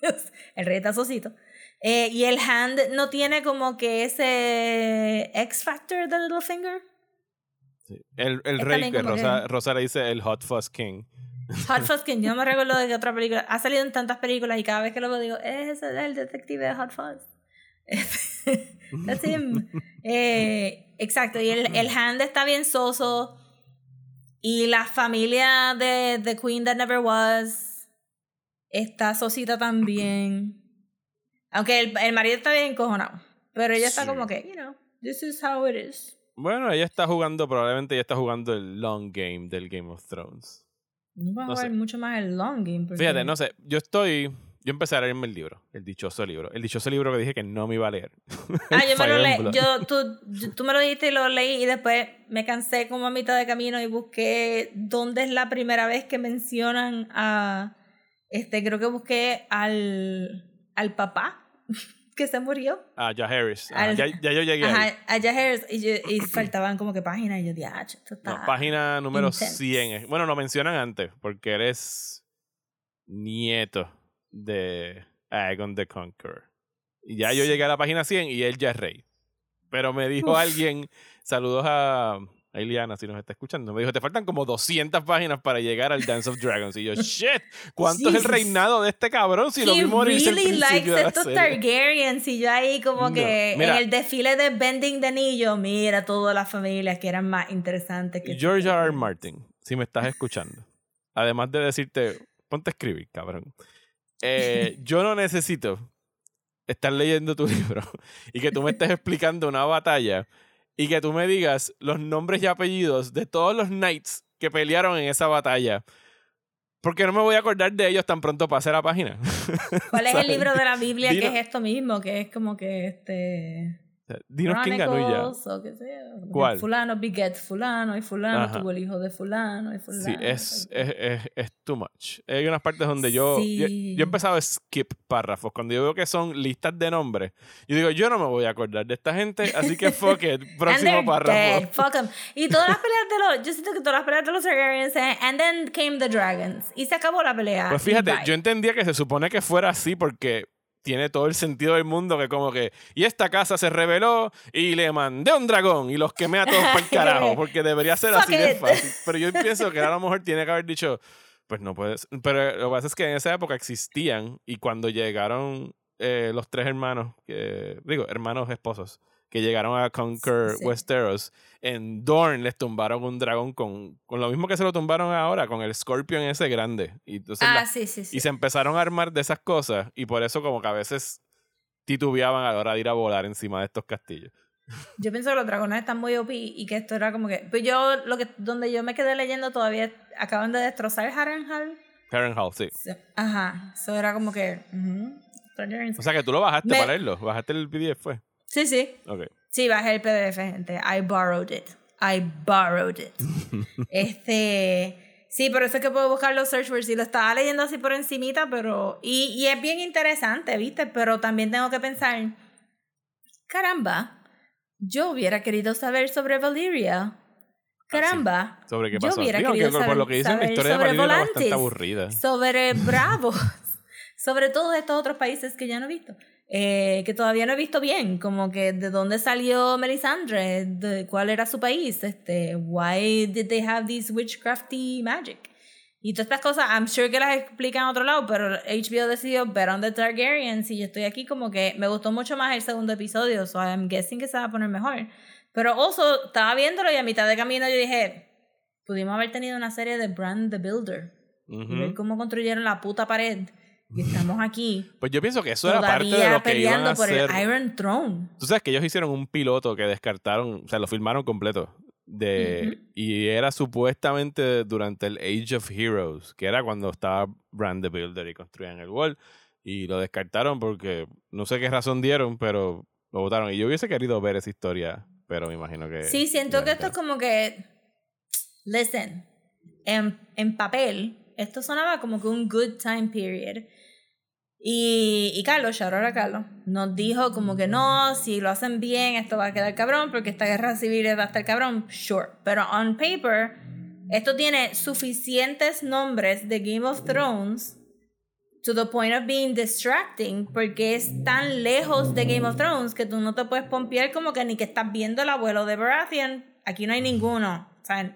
A: el rey está socito. Eh, y el hand no tiene como que ese X Factor de Littlefinger.
B: Sí. El, el rey, que Rosa,
A: que-
B: Rosa le dice el Hot Fuzz King.
A: Hot Fuzz King, yo no me recuerdo de qué otra película. Ha salido en tantas películas y cada vez que lo veo digo, ese es el detective de Hot Fuzz. That's him. Eh, exacto, y el, el hand está bien soso. Y la familia de The Queen That Never Was está sosita también. Aunque el, el marido está bien encojonado. Pero ella está
B: Sí.
A: como que, you know, this is how it is.
B: Bueno, ella está jugando, probablemente ella está jugando el long game del Game of Thrones.
A: Va a
B: No
A: jugar mucho más el long game. porque-
B: Fíjate, no sé, yo estoy. Yo empecé a leerme el libro, el dichoso libro. El dichoso libro que dije que no me iba a leer.
A: Ah, yo me lo leí. Yo, tú, yo- tú me lo dijiste y lo leí y después me cansé como a mitad de camino y busqué dónde es la primera vez que mencionan a. Este, creo que busqué al, al papá que se murió.
B: Ah, ya Harris. Ajá,
A: Al-
B: ya, ya yo llegué ahí.
A: Ajá, a Jack Harris, y, yo- y faltaban como que páginas y yo dije, ah, esto está.
B: No, página número
A: intense.
B: 100. es- Bueno, lo mencionan antes, porque eres nieto de Aegon the Conqueror. Y ya yo llegué a la página 100 y él ya es rey. Pero me dijo
A: Uf.
B: alguien, saludos a, a Iliana si nos está escuchando, me dijo, te faltan como 200 páginas para llegar al Dance of Dragons. Y yo, shit, ¿cuánto es el reinado de este cabrón si lo
A: He
B: vi morirse al
A: really likes estos? Targaryens y yo ahí como
B: No,
A: que
B: mira.
A: en el desfile de Bending de Anillo, mira todas las familias que eran más interesantes que
B: George R. R. Martin, si me estás escuchando, además de decirte, ponte a escribir, cabrón. Eh, yo no necesito estar leyendo tu libro y que tú me estés explicando una batalla y que tú me digas los nombres y apellidos de todos los knights que pelearon en esa batalla. Porque no me voy a acordar de ellos tan pronto pase la página.
A: ¿Cuál es el libro de la Biblia que es esto mismo? Que es como que este...
B: Dinos quién ganó y ya.
A: O qué yo, que
B: ¿Cuál?
A: Fulano beget fulano y fulano
B: Ajá.
A: tuvo el hijo de fulano y fulano.
B: Sí, es, es, es, es too much. Hay unas partes donde yo, yo,
A: Sí.
B: yo he empezado a skip párrafos. Cuando yo veo que son listas de nombres, yo digo, yo no me voy a acordar de esta gente, así que fuck it,
A: And
B: próximo párrafo.
A: dead, fuck 'em. Y todas las peleas de los... Yo siento que todas las peleas de los Targaryens... And then came the dragons. Y se acabó la pelea.
B: Pues fíjate, yo entendía que se supone que fuera así porque tiene todo el sentido del mundo que como que, y esta casa se rebeló y le mandé un dragón y los quemé a todos para el carajo, porque debería ser así de fácil. Pero yo pienso que a lo mejor tiene que haber dicho, pues no puedes. Pero lo que pasa es que en esa época existían y cuando llegaron eh, los tres hermanos, que, digo, hermanos esposos, que llegaron a Conquer
A: Sí.
B: Westeros, en Dorne les tumbaron un dragón con, con lo mismo que se lo tumbaron ahora, con el Scorpion ese grande. Y entonces
A: Ah,
B: la-
A: sí, sí, sí.
B: y se empezaron a armar de esas cosas y por eso como que a veces titubeaban a la hora de ir a volar encima de estos castillos.
A: Yo pienso que los dragones están muy OP y que esto era como que... Pues yo, lo que, donde yo me quedé leyendo todavía, acaban de destrozar Harrenhal.
B: Harrenhal, sí.
A: Ajá, eso era como que...
B: O sea que tú lo bajaste
A: Me-
B: para leerlo. Bajaste el PDF, fue.
A: Sí, sí.
B: Ok.
A: Sí, bajé el PDF, gente. I borrowed it. I borrowed it. este... Sí, por eso es que puedo buscar los search words. Y lo estaba leyendo así por encimita, pero... Y, y es bien interesante, ¿viste? Pero también tengo que pensar... Caramba, yo hubiera querido saber sobre Valyria. Caramba.
B: ¿Sobre qué
A: yo
B: pasó?
A: hubiera
B: Digo,
A: querido
B: por
A: saber-
B: lo que dicen la de
A: sobre
B: era bastante
A: Volantis,
B: aburrida.
A: Sobre Bravos. sobre todos estos otros países que ya no he visto. Eh, que todavía no he visto bien. Como que de dónde salió Melisandre. De cuál era su país. Este, why did they have this witchcrafty magic. Y todas estas cosas, I'm sure que las explican a otro lado, pero HBO decidió bet on the Targaryens y yo estoy aquí como que me gustó mucho más el segundo episodio, so I'm guessing que se va a poner mejor. Pero also, estaba viéndolo y a mitad de camino yo dije, pudimos haber tenido una serie de Brand the Builder. Y ver cómo construyeron la puta pared. Y estamos aquí.
B: Pues yo pienso que eso era parte de lo que iban a
A: por
B: hacer.
A: el Iron Throne.
B: Tú sabes que ellos hicieron un piloto que descartaron, o sea, lo filmaron completo. De,
A: Ujú.
B: Y era supuestamente durante el Age of Heroes, que era cuando estaba Brand the Builder y construían el Wall. Y lo descartaron porque no sé qué razón dieron, pero lo votaron. Y yo hubiese querido ver esa historia, pero me imagino que.
A: Sí, siento que esto es como que. Listen, en, en papel, esto sonaba como que un good time period. Y, y Carlos, out a Carlos, nos dijo como que no, si lo hacen bien, esto va a quedar cabrón, porque esta guerra civil va a estar cabrón. Sure. Pero on paper, esto tiene suficientes nombres de Game of Thrones to the point of being distracting porque es tan lejos de Game of Thrones que tú no te puedes pompear como que ni que estás viendo el abuelo de Baratheon. Aquí no hay ninguno. O sea,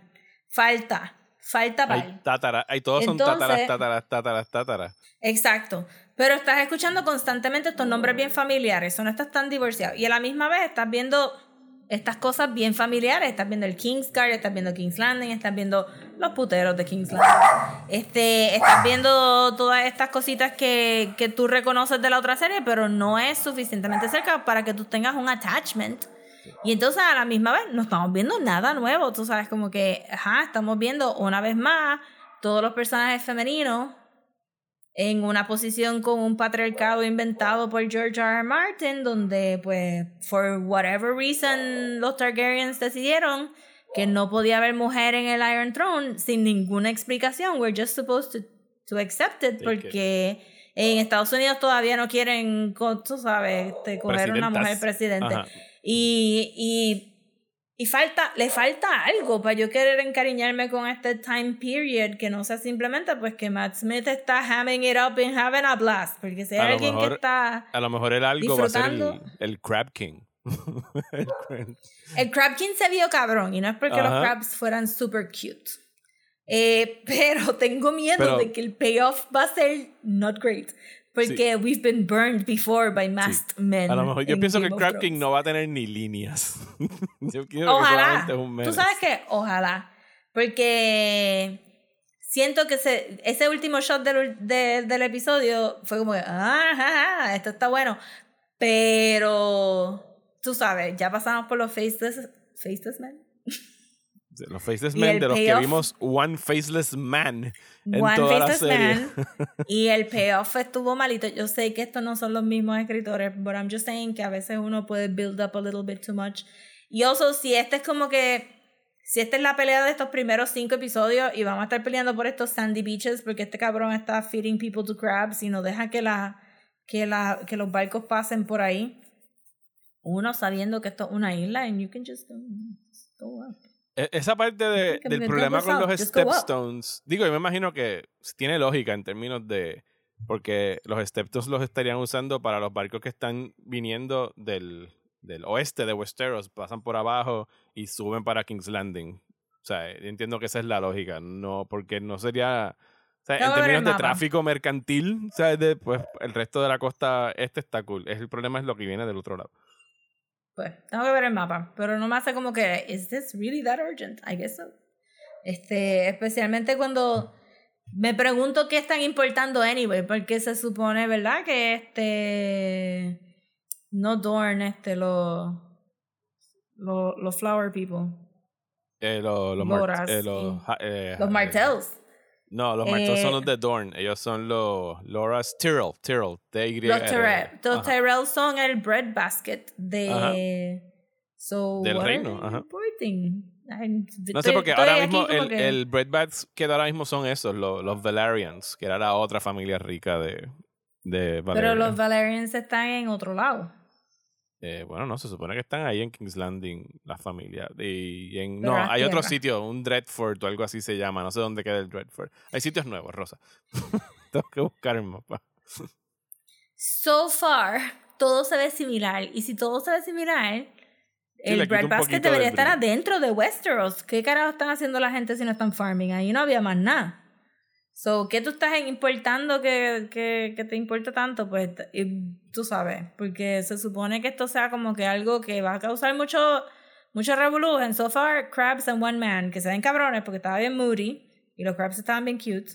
A: falta. Falta
B: Hay
A: pal.
B: tátaras, hay todos son tátaras,
A: Entonces-
B: tátaras, tátaras, tátaras.
A: Exacto. Pero estás escuchando constantemente estos nombres bien familiares. No estás tan divorciado. Y a la misma vez estás viendo estas cosas bien familiares. Estás viendo el Kingsguard, estás viendo King's Landing, estás viendo los puteros de King's Landing. Este, estás viendo todas estas cositas que, que tú reconoces de la otra serie, pero no es suficientemente cerca para que tú tengas un attachment. Y entonces a la misma vez no estamos viendo nada nuevo. Tú sabes, como que, ajá, estamos viendo una vez más todos los personajes femeninos en una posición con un patriarcado inventado por George R. R. Martin, donde, pues, for whatever reason, los Targaryens decidieron que no podía haber mujer en el Iron Throne sin ninguna explicación. We're just supposed to, to accept it porque en Estados Unidos todavía no quieren, tú sabes, este, coger una mujer presidente.
B: Ajá.
A: Y, y, y falta, le falta algo para yo querer encariñarme con este time period que no sea simplemente pues que Matt Smith está hamming it up and having a blast. Porque si hay alguien que está.
B: A lo mejor el algo va a ser el, el Crab King. El crab-
A: El Crab King se vio cabrón y no es porque
B: Ajá.
A: los crabs fueran super cute. Eh, pero tengo miedo
B: Pero-
A: de que el payoff va a ser not great. Porque we've been burned before by masked men.
B: a lo mejor yo
A: en
B: pienso que
A: Game of
B: Crab King no va a tener ni líneas. yo quiero que
A: Ojalá.
B: es un
A: Tú sabes que ojalá. Porque siento que se, ese último shot del, de- del episodio fue como que, ah, ja, esto está bueno. Pero tú sabes, ya pasamos por los faceless, faceless men.
B: Los Faceless Men, de los que vimos One Faceless Man en
A: One
B: toda la
A: Faceless
B: serie.
A: Man. Y el payoff estuvo malito. Yo sé que estos no son los mismos escritores, but I'm just saying que a veces uno puede build up a little bit too much. Y also, si este es como que. Si esta es la pelea de estos primeros cinco episodios y vamos a estar peleando por estos sandy beaches porque este cabrón está feeding people to crabs y no deja que, la, que, la, que los barcos pasen por ahí. Uno sabiendo que esto es una isla and you can just go, just go up.
B: E- Esa parte de- del problema con los. Stepstones, digo, yo me imagino que tiene lógica en términos de. Porque los Stepstones los estarían usando para los barcos que están viniendo del, del oeste de Westeros, pasan por abajo y suben para King's Landing. O sea, entiendo que esa es la lógica, no, porque no sería. O sea, en términos de tráfico mercantil, o sea, de, pues el resto de la costa este está cool. Es- El problema es lo que viene del otro lado.
A: Pues, tengo que ver el mapa, pero no me hace como que, ¿is this really that urgent? I guess so. Este, especialmente cuando me pregunto qué están importando anyway, porque se supone, ¿verdad? Que este, no Dorn, este, los, los, los Flower People,
B: Eh, los, Mar- eh, los, eh,
A: los
B: eh,
A: Martells,
B: No, los Martells son
A: Eh,
B: los de Dorn. Ellos son los Laura's Tyrrell. Tyrrell. T-Y.
A: los Tyrell. Los. Tyrell son el breadbasket de... So,
B: Del reino, ajá. No sé, porque ahora mismo el,
A: que-
B: el Breadbacks que ahora mismo son esos, los, los Valerians, que era la otra familia rica de, de Valeria.
A: Pero los Valerians están en otro lado.
B: Eh, bueno, no, se supone que están ahí en King's Landing, las familias. Y en, no, hay otro sitio, un Dreadford o algo así se llama. No sé dónde queda el Dreadford. Hay sitios nuevos, Rosa. Tengo que buscar el mapa.
A: So far, todo se ve similar. Y si todo se ve similar, el Breadbasket
B: poquito
A: debería estar adentro de Westeros. ¿Qué carajo están haciendo la gente si no están farming? Ahí no había más nada. So, ¿qué tú estás importando que, que, que te importa tanto? Pues tú sabes, porque se supone que esto sea como que algo que va a causar mucho, mucho revolú. So far, Crabs and One Man, que se ven cabrones porque estaba bien moody y los Crabs estaban bien cute.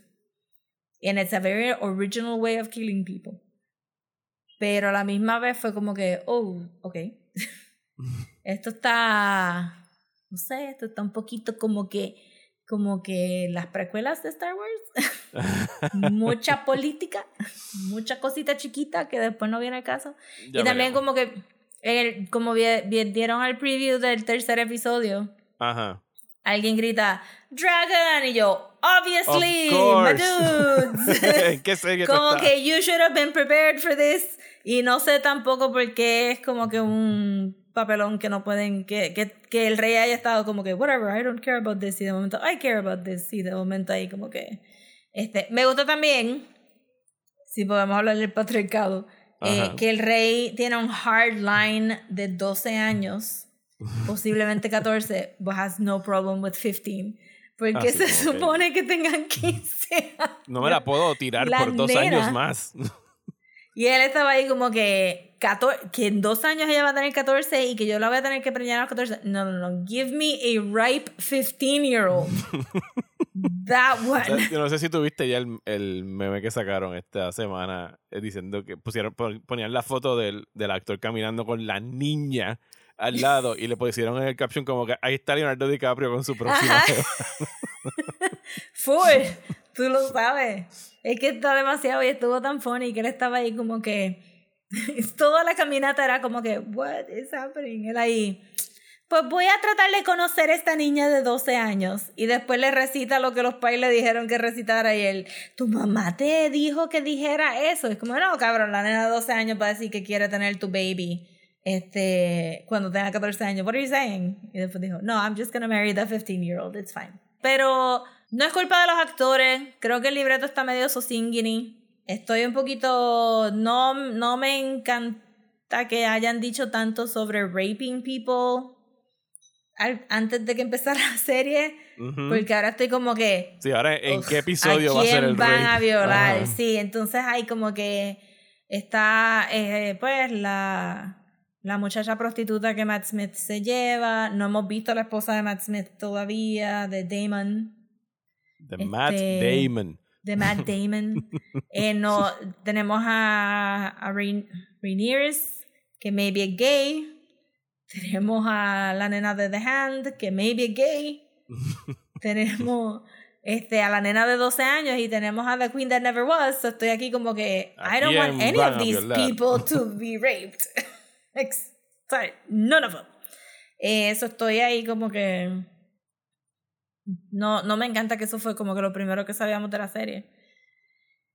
A: And it's a very original way of killing people. Pero a la misma vez fue como que, oh, ok. esto está, no sé, esto está un poquito como que, como que las precuelas de Star Wars. mucha política, mucha cosita chiquita que después no viene al caso.
B: Ya
A: y también como que, el- como vi- vi- dieron al preview del tercer episodio,
B: Ajá.
A: alguien grita, Dragon, y yo, obviously, my dudes.
B: ¿En qué
A: como que you should have been prepared for this y no sé tampoco por qué es como que un papelón que no pueden que, que, que el rey haya estado como que whatever I don't care about this y de momento I care about this y de momento ahí como que este me gusta también si podemos hablar del patriarcado eh, que el rey tiene un hard line de 12 años posiblemente 14 but has no problem with 15 porque
B: Así
A: se
B: como que-
A: supone que tengan 15 años
B: No me la puedo tirar
A: La
B: por dos
A: nena.
B: años más.
A: Y él estaba ahí como que, 14, que en dos años ella va a tener 14 y que yo la voy a tener que preñar a los 14. No, no, no. Give me a ripe 15-year-old. That
B: O sea,
A: one.
B: yo no sé si tuviste ya el, el meme que sacaron esta semana eh, diciendo que pusieron pon- ponían la foto del, del actor caminando con la niña al lado y le pusieron en el caption como que ahí está Leonardo DiCaprio con su próxima
A: Ajá.
B: jeva".
A: Full. Tú lo sabes. Es que está demasiado y estuvo tan funny que él estaba ahí como que. Toda la caminata era como que, what is happening? Él ahí. Pues voy a tratar de conocer a esta niña de 12 años. Y después le recita lo que los pais le dijeron que recitara. Y él, tu mamá te dijo que dijera eso. Es como, no, cabrón, la nena de 12 años va a decir que quiere tener tu baby este, cuando tenga 14 años. What are you saying? Y después dijo, no, I'm just gonna marry the 15 year old. It's fine. Pero no es culpa de los actores. Creo que el libreto está medio sosinguini. Estoy un poquito. No, no me encanta que hayan dicho tanto sobre raping people al- antes de que empezara la serie. Porque ahora estoy como que.
B: Sí, ahora en qué episodio
A: ¿a
B: va a ser el
A: van a violar?
B: Ajá.
A: Sí, entonces hay como que está, eh, pues, la, la muchacha prostituta que Matt Smith se lleva. No hemos visto a la esposa de Matt Smith todavía, de Damon,
B: De Matt
A: Este-
B: Damon.
A: de Matt Damon. Eh, no, tenemos a, a Rain- Rhaenyra, que maybe es gay. Tenemos a la nena de The Hand, que maybe es gay. tenemos este, a la nena de 12 años y tenemos a The Queen That Never Was. So estoy aquí como que
B: ¿A
A: I don't want any of these people to be raped. Sorry, none of them. Eh, Eso estoy ahí como que no, no me encanta que eso fue como que lo primero que sabíamos de la serie.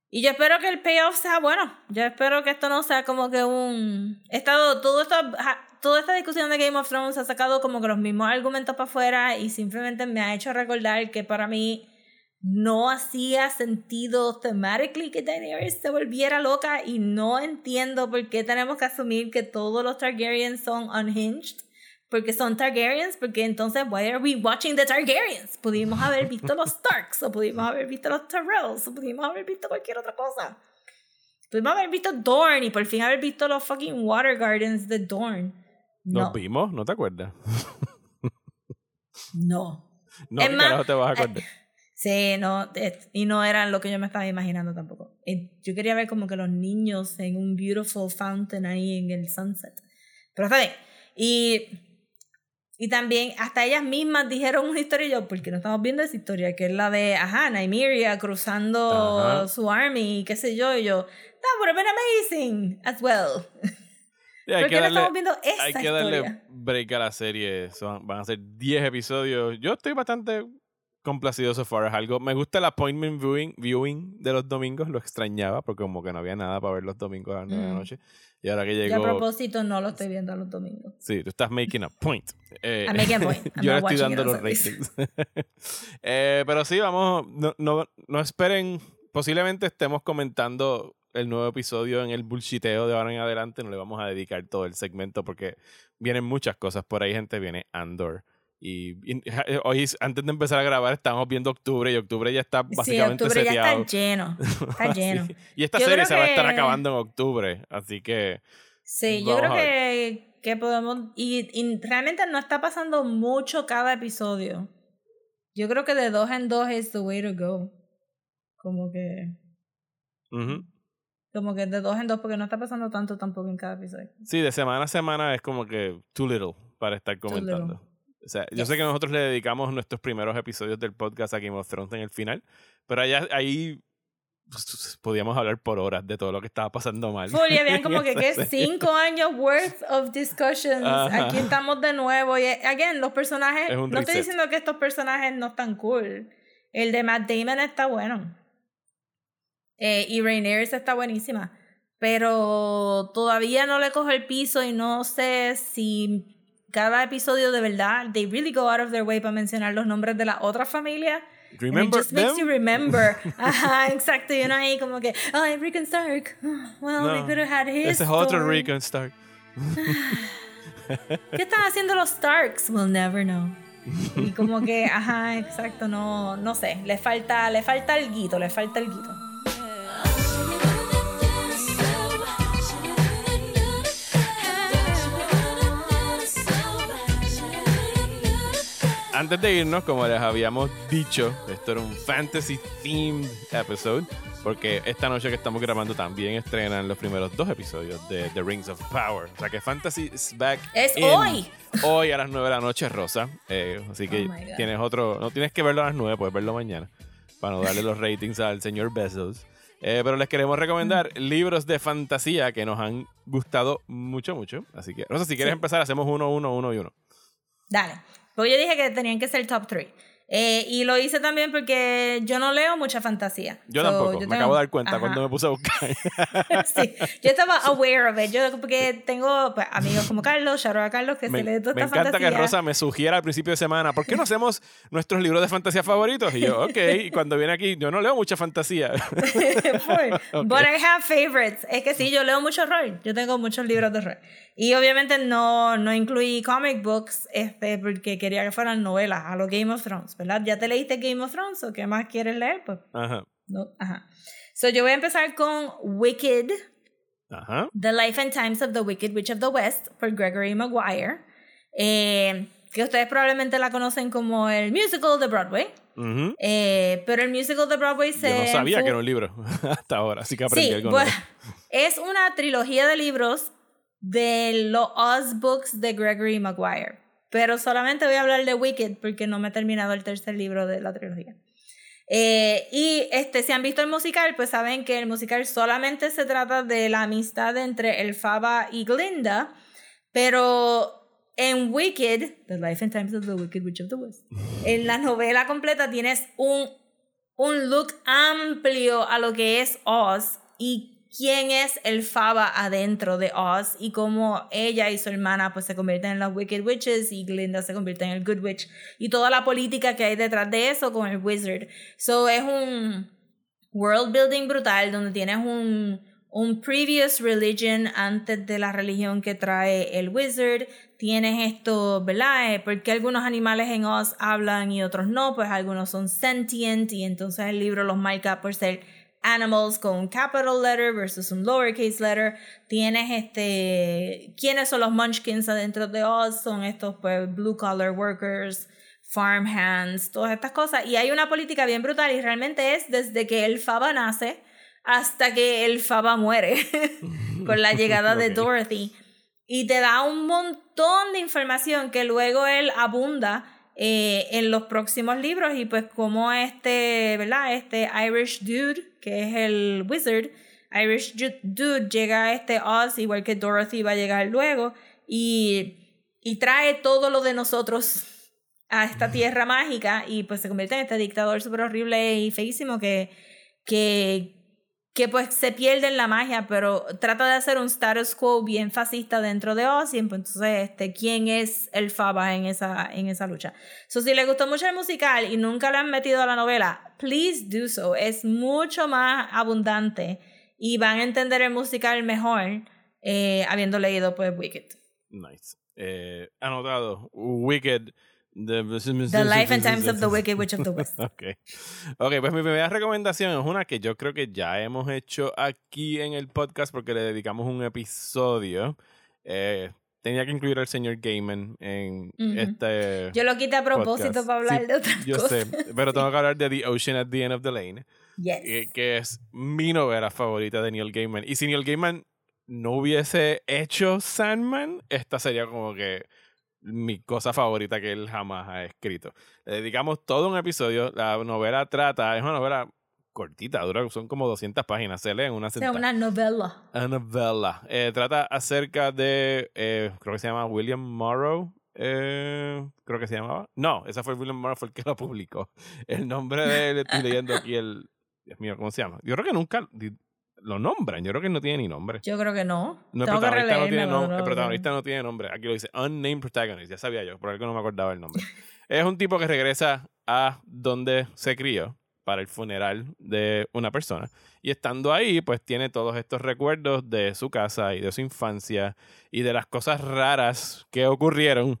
A: Y yo espero que el payoff sea bueno. Yo espero que esto no sea como que un... Estado, todo esto, toda esta discusión de Game of Thrones ha sacado como que los mismos argumentos para afuera y simplemente me ha hecho recordar que para mí no hacía sentido thematically que Daenerys se volviera loca y no entiendo por qué tenemos que asumir que todos los Targaryens son unhinged porque son Targaryens, porque entonces, why are we watching the Targaryens? Pudimos haber visto los Starks, o pudimos haber visto los Tyrells, o pudimos haber visto cualquier otra cosa. Pudimos haber visto Dorne y por fin haber visto los fucking Water Gardens de Dorne.
B: ¿Nos
A: No,
B: vimos? ¿No te acuerdas?
A: no.
B: No,
A: Es
B: ¿qué
A: más,
B: te vas a
A: eh,
B: acordar?
A: Sí, no, eh, y no eran lo que yo me estaba imaginando tampoco. Eh, Yo quería ver como que los niños en un beautiful fountain ahí en el sunset. Pero está bien. Y, y también hasta ellas mismas dijeron una historia y yo, porque no estamos viendo esa historia, que es la de, ajá, Nymeria cruzando
B: Ajá.
A: su army, qué sé yo, y yo, that would have been amazing as well.
B: Hay
A: ¿Por qué no
B: darle,
A: estamos viendo esa
B: hay que
A: historia?
B: darle break a la serie. Son- van a ser 10 episodios. Yo estoy bastante complacido so far. Es algo. Me gusta el appointment viewing, viewing de los domingos. Lo extrañaba porque como que no había nada para ver los domingos a las 9 de la
A: Mm.
B: noche. Y ahora que
A: Yo a
B: llegó.
A: propósito no lo estoy viendo a los domingos.
B: Sí, tú estás making a point. Eh,
A: I'm making a point. I'm
B: yo le estoy dando los ratings. Eh, pero sí, vamos. No, no, no esperen. Posiblemente estemos comentando el nuevo episodio en el bullshiteo de ahora en adelante. No le vamos a dedicar todo el segmento porque vienen muchas cosas por ahí, gente. Viene Andor. Y, eh, hoy, antes de empezar a grabar, estamos viendo octubre y octubre ya está
A: Sí,
B: básicamente
A: octubre ya
B: seteado.
A: está lleno. Está lleno.
B: Sí. Y esta
A: Yo
B: serie se va a estar acabando en octubre. Así que.
A: Sí, yo creo que, que podemos. Y, y realmente no está pasando mucho cada episodio. Yo creo que de dos en dos es the way to go. Como que. Como que de dos en dos, porque no está pasando tanto tampoco en cada episodio.
B: Sí, de semana a semana es como que too little para estar comentando. O sea, yo sé
A: Yes.
B: que nosotros le dedicamos nuestros primeros episodios del podcast a Game of Thrones en el final, pero allá, ahí pues, podíamos hablar por horas de todo lo que estaba pasando mal.
A: Full, y habían como que,
B: serie.
A: Cinco años worth of discussions.
B: Ajá.
A: Aquí estamos de nuevo. Y, again, los personajes.
B: Es
A: no estoy
B: reset.
A: diciendo que estos personajes no están cool. El de Matt Damon está bueno. Eh, y Rhaenyra está buenísima. Pero todavía no le cojo el piso y no sé si cada episodio de verdad, they really go out of their way para mencionar los nombres de la otra familia. And
B: Remember
A: it just makes
B: them?
A: you remember. Ajá, exacto. Y uno ahí como que, ay, Rickon Stark. Well, we
B: No,
A: could have had his
B: Ese es otro
A: story.
B: Rickon Stark.
A: ¿Qué están haciendo los Starks? We'll never know. Y como que, ajá, exacto, no, no sé. Le falta, le falta el guito, le falta el guito.
B: Antes de irnos, como les habíamos dicho, esto era un fantasy themed episode, porque esta noche que estamos grabando también estrenan los primeros dos episodios de The Rings of Power. O sea que Fantasy is back.
A: Es
B: in-
A: hoy.
B: Hoy a las 9 de la noche, Rosa. Eh, así que
A: Oh
B: tienes otro. No tienes que verlo a las 9, puedes verlo mañana. para no darle los ratings al señor Bezos. Eh, pero les queremos recomendar libros de fantasía que nos han gustado mucho, mucho. Así que, Rosa, si quieres
A: Sí.
B: empezar, hacemos uno, uno, uno y uno.
A: Dale. Porque yo dije que tenían que ser top 3. y lo hice también porque yo no leo mucha fantasía.
B: Yo
A: So,
B: tampoco,
A: yo
B: me
A: tengo-
B: acabo de dar cuenta
A: Ajá.
B: cuando me puse a buscar.
A: sí, yo estaba aware of it. Yo porque tengo pues, amigos como Carlos, out a Carlos, que
B: me,
A: se lee toda
B: me
A: esta
B: encanta
A: fantasía.
B: que Rosa me sugiera al principio de semana, ¿por qué no hacemos nuestros libros de fantasía favoritos? Y yo, ok, y cuando viene aquí, yo no leo mucha fantasía.
A: But I have favorites. Es que sí, yo leo mucho rol. Yo tengo muchos libros de rol. Y obviamente no, no incluí comic books este, porque quería que fueran novelas a lo Game of Thrones, ¿verdad? ¿Ya te leíste Game of Thrones o qué más quieres leer? Pues
B: Ajá,
A: no. Ajá. So yo voy a empezar con Wicked,
B: ajá.
A: The Life and Times of the Wicked Witch of the West por Gregory Maguire. Eh, que ustedes probablemente la conocen como el musical de Broadway.
B: ujú.
A: Eh, pero el musical de Broadway se.
B: Yo no sabía que era un libro hasta ahora, así que aprendí
A: Sí,
B: algo
A: bueno, es una trilogía de libros de los Oz Books de Gregory Maguire. Pero solamente voy a hablar de Wicked porque no me he terminado el tercer libro de la trilogía. Eh, y este, si han visto el musical, pues saben que el musical solamente se trata de la amistad entre el Faba y Glinda, pero en Wicked, The Life and Times of the Wicked Witch of the West, en la novela completa tienes un, un look amplio a lo que es Oz y quién es el Faba adentro de Oz y cómo ella y su hermana pues se convierten en las Wicked Witches y Glinda se convierte en el Good Witch y toda la política que hay detrás de eso con el Wizard. So es un world building brutal donde tienes un, un previous religion antes de la religión que trae el Wizard. Tienes esto, ¿verdad? Eh, Porque algunos animales en Oz hablan y otros no, pues algunos son sentient y entonces el libro los marca por ser animals con un capital letter versus un lowercase letter. Tienes este, ¿quiénes son los munchkins adentro de Oz? Son estos pues blue collar workers, farm hands, todas estas cosas. Y hay una política bien brutal y realmente es desde que el Faba nace hasta que el Faba muere con la llegada de. Dorothy. Y te da un montón de información que luego él abunda eh, en los próximos libros y pues como este, ¿verdad? Este Irish dude, que es el wizard, Irish dude llega a este Oz igual que Dorothy va a llegar luego y, y trae todo lo de nosotros a esta tierra mágica y pues se convierte en este dictador súper horrible y feísimo que, que, que pues se pierde en la magia, pero trata de hacer un status quo bien fascista dentro de Oz y entonces este, quién es el Faba en esa, en esa lucha. So, si les gustó mucho el musical y nunca lo han metido a la novela, please do so. Es mucho más abundante y van a entender el musical mejor eh, habiendo leído pues Wicked.
B: Nice. Eh, anotado. Wicked. The,
A: The Life and Times of the Wicked Witch of the West.
B: Ok. Ok, pues mi primera recomendación es una que yo creo que ya hemos hecho aquí en el podcast porque le dedicamos un episodio. Eh, tenía que incluir al señor Gaiman en
A: Ujú.
B: este.
A: Yo lo quité a propósito
B: podcast.
A: para hablar
B: Sí,
A: de otras
B: Yo
A: cosas.
B: sé, pero tengo que hablar de The Ocean at the End of the Lane,
A: Yes.
B: que, que es mi novela favorita de Neil Gaiman. Y si Neil Gaiman no hubiese hecho Sandman, esta sería como que mi cosa favorita que él jamás ha escrito. Le dedicamos todo un episodio. La novela trata, es una novela cortita, dura, son como 200 páginas, se lee en una sentada.
A: una novela.
B: A novela. Eh, trata acerca de, eh, creo que se llama William Morrow. eh, creo que se llamaba. No, esa fue William Morrow, fue el que lo publicó. El nombre de él, estoy leyendo aquí el... Dios mío, ¿cómo se llama? Yo creo que nunca lo nombran. Yo creo que no tiene ni nombre.
A: Yo creo que no.
B: No, el
A: que
B: protagonista, no tiene
A: releérmelo,
B: nom- el protagonista no tiene nombre. Aquí lo dice Unnamed Protagonist. Ya sabía yo, por algo no me acordaba el nombre. es un tipo que regresa a donde se crió para el funeral de una persona. Y estando ahí, pues tiene todos estos recuerdos de su casa y de su infancia y de las cosas raras que ocurrieron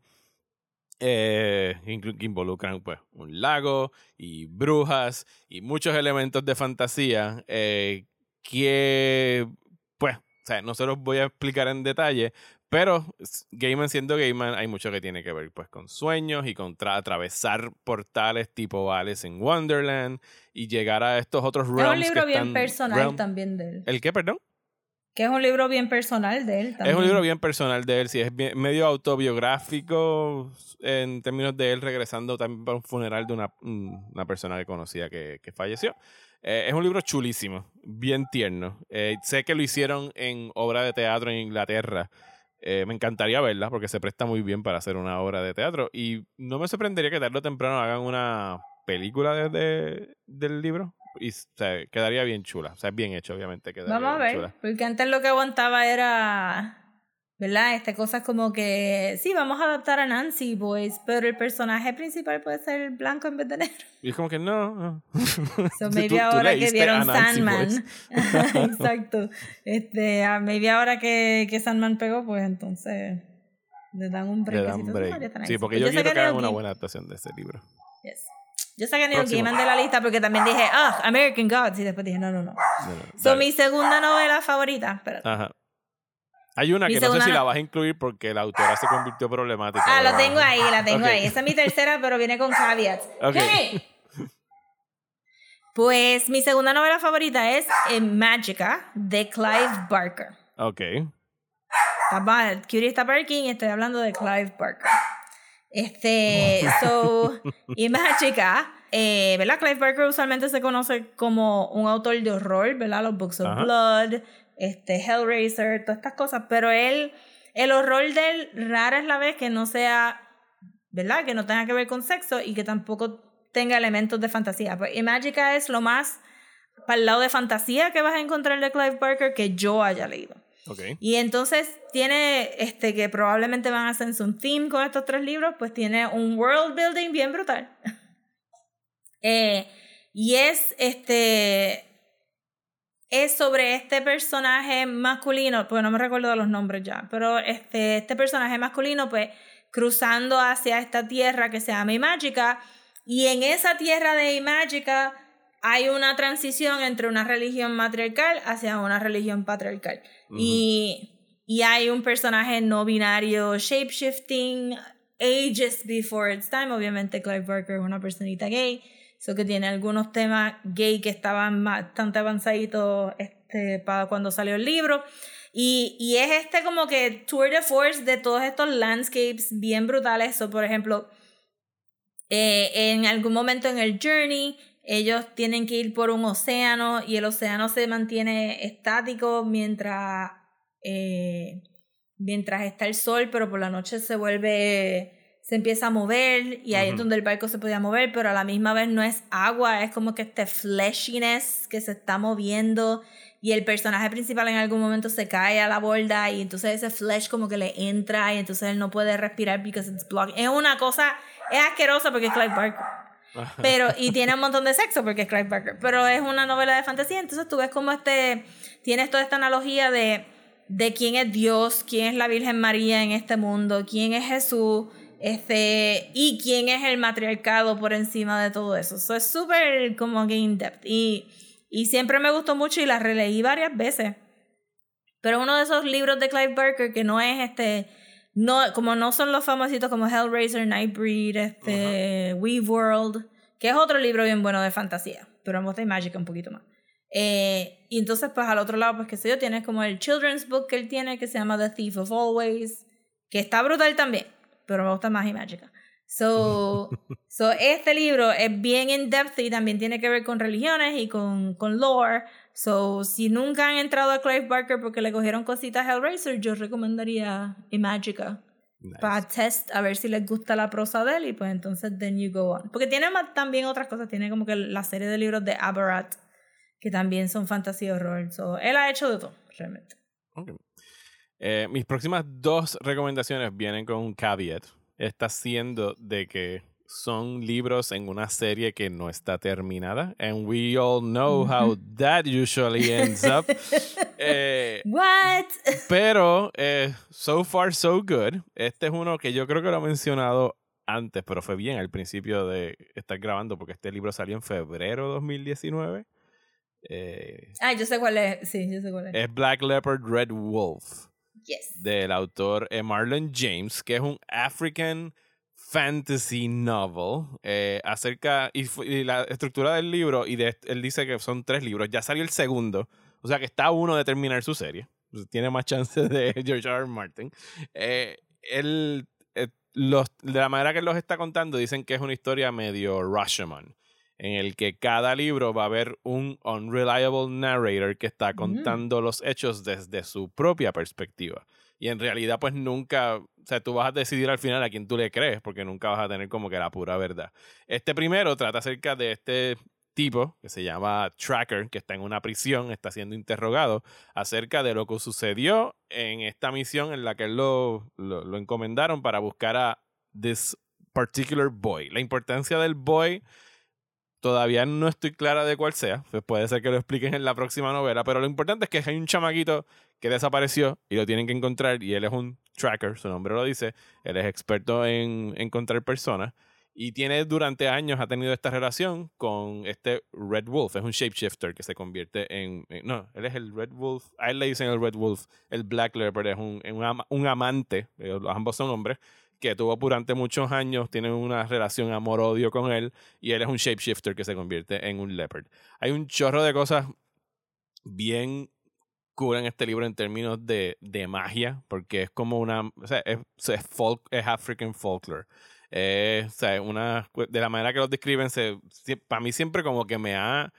B: eh, que involucran pues un lago y brujas y muchos elementos de fantasía eh, que pues o sea, no se los voy a explicar en detalle pero Gaiman siendo Gaiman hay mucho que tiene que ver pues con sueños y con tra- atravesar portales tipo Alice in Wonderland y llegar a estos otros
A: Es
B: realms
A: un libro
B: que
A: bien
B: están-
A: personal
B: realm-
A: también de él.
B: ¿El qué, perdón?
A: Que es un libro bien personal de él también.
B: Es un libro bien personal de él, sí, es bien- medio autobiográfico en términos de él regresando también para un funeral de una, mm, una persona que conocía que, que falleció. Eh, es un libro chulísimo, bien tierno. Eh, sé que lo hicieron en obra de teatro en Inglaterra. Eh, me encantaría verla porque se presta muy bien para hacer una obra de teatro. Y no me sorprendería que tarde o temprano hagan una película de, de- del libro. Y o sea, quedaría bien chula. O sea, es bien hecho, obviamente.
A: Vamos a ver,
B: chula.
A: porque antes lo que aguantaba era, ¿verdad? Este, cosas como que, sí, vamos a adaptar a Nancy Boys, pero el personaje principal puede ser blanco en vez de negro.
B: Y es como que no. no.
A: So,
B: Tú-
A: maybe
B: tú
A: ahora que
B: leíste
A: vieron
B: Nancy
A: Sandman. Exacto. Este, ah, maybe ahora que, que Sandman pegó, pues entonces le dan un
B: Le
A: break.
B: dan break. Sí,
A: Pues
B: porque yo quiero que hagan una buena adaptación de ese libro.
A: Yo saqué Neil. Gaiman de la lista porque también dije, ah, American Gods. Y después dije, no, no, no.
B: No, no,
A: So,
B: dale.
A: mi segunda novela favorita. Espérate.
B: Ajá. Hay una
A: Mi
B: que no sé si la vas a incluir porque la autora se convirtió problemática.
A: Ah, la tengo ahí, la tengo ahí. Esa es mi tercera, pero viene con caveats.
B: Ok.
A: ¡Hey! Pues mi segunda novela favorita es eh, Magica de Clive Barker.
B: Ok.
A: Está ba- Cutie está Barking estoy hablando de Clive Barker. Este, so, y Magica, eh, ¿verdad? Clive Barker usualmente se conoce como un autor de horror, ¿verdad? Los Books of
B: Ajá.
A: Blood, este, Hellraiser, todas estas cosas, pero él, el horror de él rara es la vez que no sea, ¿verdad? Que no tenga que ver con sexo y que tampoco tenga elementos de fantasía. Pues, y Magica es lo más para el lado de fantasía que vas a encontrar de Clive Barker que yo haya leído.
B: Ok.
A: Y entonces tiene, este, que probablemente van a hacer un theme con estos tres libros, pues tiene un world building bien brutal. Eh, y es, este, es sobre este personaje masculino, pues no me recuerdo de los nombres ya, pero este, este personaje masculino, pues cruzando hacia esta tierra que se llama Imágica, y en esa tierra de Imágica hay una transición entre una religión matriarcal hacia una religión patriarcal. y, y hay un personaje no binario, shapeshifting, ages before its time. Obviamente, Clive Barker es una personita gay, so que tiene algunos temas gay que estaban bastante avanzaditos este, para cuando salió el libro. Y, y es este como que tour de force de todos estos landscapes bien brutales. So, por ejemplo, eh, en algún momento en el journey, ellos tienen que ir por un océano y el océano se mantiene estático mientras, eh, mientras está el sol, pero por la noche se vuelve, se empieza a mover y ahí es donde el barco se podía mover, pero a la misma vez no es agua, es como que este fleshiness que se está moviendo y el personaje principal en algún momento se cae a la borda y entonces ese flesh como que le entra y entonces él no puede respirar because it's blocked. Es una cosa, es asquerosa porque es Clive Barker. Pero, y tiene un montón de sexo porque es Clive Barker. Pero es una novela de fantasía. Entonces tú ves como este. Tienes toda esta analogía de, de quién es Dios, quién es la Virgen María en este mundo, quién es Jesús, este, y quién es el matriarcado por encima de todo eso. Eso es súper como que in depth. Y, y siempre me gustó mucho y la releí varias veces. Pero uno de esos libros de Clive Barker que no es este. No, como no son los famositos como Hellraiser, Nightbreed, este, Weave World, que es otro libro bien bueno de fantasía, pero me gusta y Magic un poquito más. Eh, y entonces, pues al otro lado, pues qué sé yo, tienes como el children's book que él tiene que se llama The Thief of Always, que está brutal también, pero me gusta más y Magica. So, so, este libro es bien in depth y también tiene que ver con religiones y con, con lore. So, si nunca han entrado a Clive Barker porque le cogieron cositas a Hellraiser, yo recomendaría Imagica
B: Nice.
A: para test a ver si les gusta la prosa de él y pues entonces then you go on. Porque tiene más- también otras cosas, tiene como que la serie de libros de Abarat que también son fantasía horror. So, él ha hecho de todo, realmente.
B: Ok. Eh, mis próximas dos recomendaciones vienen con un caveat. Está siendo de que son libros en una serie que no está terminada. And we all know how that usually ends up. Eh,
A: What?
B: pero, eh, so far, so good. Este es uno que yo creo que lo he mencionado antes, pero fue bien al principio de estar grabando, porque este libro salió en febrero de 2019. Eh,
A: Ah, yo sé cuál es. Sí, yo sé cuál es.
B: es Black Leopard Red Wolf Del autor eh, Marlon James, que es un African fantasy novel eh, acerca y, la estructura del libro y él dice que son tres libros ya salió el segundo o sea que está uno de terminar su serie tiene más chances de George R. Martin. Eh, eh, los, de la manera que los está contando, dicen que es una historia medio Rashomon, en el que cada libro va a haber un unreliable narrator que está contando los hechos desde su propia perspectiva. Y en realidad, pues nunca, o sea, tú vas a decidir al final a quién tú le crees, porque nunca vas a tener como que la pura verdad. Este primero trata acerca de este tipo que se llama Tracker, que está en una prisión, está siendo interrogado acerca de lo que sucedió en esta misión en la que él lo, lo, lo encomendaron para buscar a this particular boy. La importancia del boy todavía no estoy clara de cuál sea. Pues puede ser que lo expliquen en la próxima novela. Pero lo importante es que hay un chamaquito que desapareció y lo tienen que encontrar. Y él es un tracker, su nombre lo dice. Él es experto en encontrar personas. Y tiene durante años, ha tenido esta relación con este Red Wolf. Es un shapeshifter que se convierte en. no, él es el Red Wolf. A él le dicen el Red Wolf. El Black Leopard es un, un, un amante. eh, ambos son hombres. Que tuvo durante muchos años. Tienen una relación amor-odio con él. Y él es un shapeshifter que se convierte en un leopard. Hay un chorro de cosas bien cool en este libro en términos de, de magia. Porque es como una. O sea, es, es, folk, es African folklore. O sea, una, de la manera que los describen, se, para mí siempre como que me ha,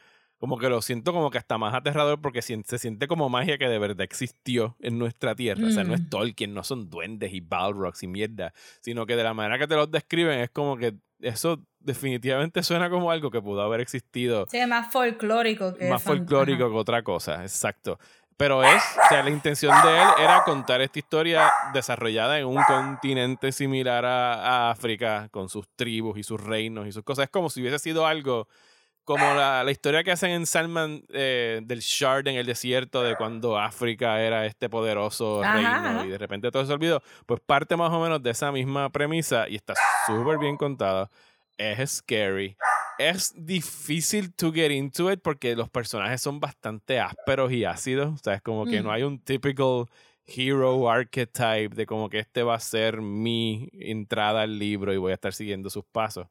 B: como que lo siento como que hasta más aterrador porque se, se siente como magia que de verdad existió en nuestra tierra. O sea, no es
A: Mm.
B: Tolkien, no son duendes y Balrogs y mierda, sino que de la manera que te los describen es como que eso definitivamente suena como algo que pudo haber existido
A: Sí, más folclórico que
B: más folclórico
A: ajá.
B: que otra cosa, exacto. Pero es, o sea, la intención de él era contar esta historia desarrollada en un continente similar a, a África, con sus tribus y sus reinos y sus cosas. Es como si hubiese sido algo como la, la historia que hacen en Salman eh, del Shard en el desierto, de cuando África era este poderoso
A: Ajá,
B: reino
A: ajá.
B: y de repente todo se olvidó. Pues parte más o menos de esa misma premisa y está súper bien contada. Es scary es difícil to get into it porque los personajes son bastante ásperos y ácidos. O sea, es como que no
A: Mm.
B: hay un typical hero archetype de como que este va a ser mi entrada al libro y voy a estar siguiendo sus pasos.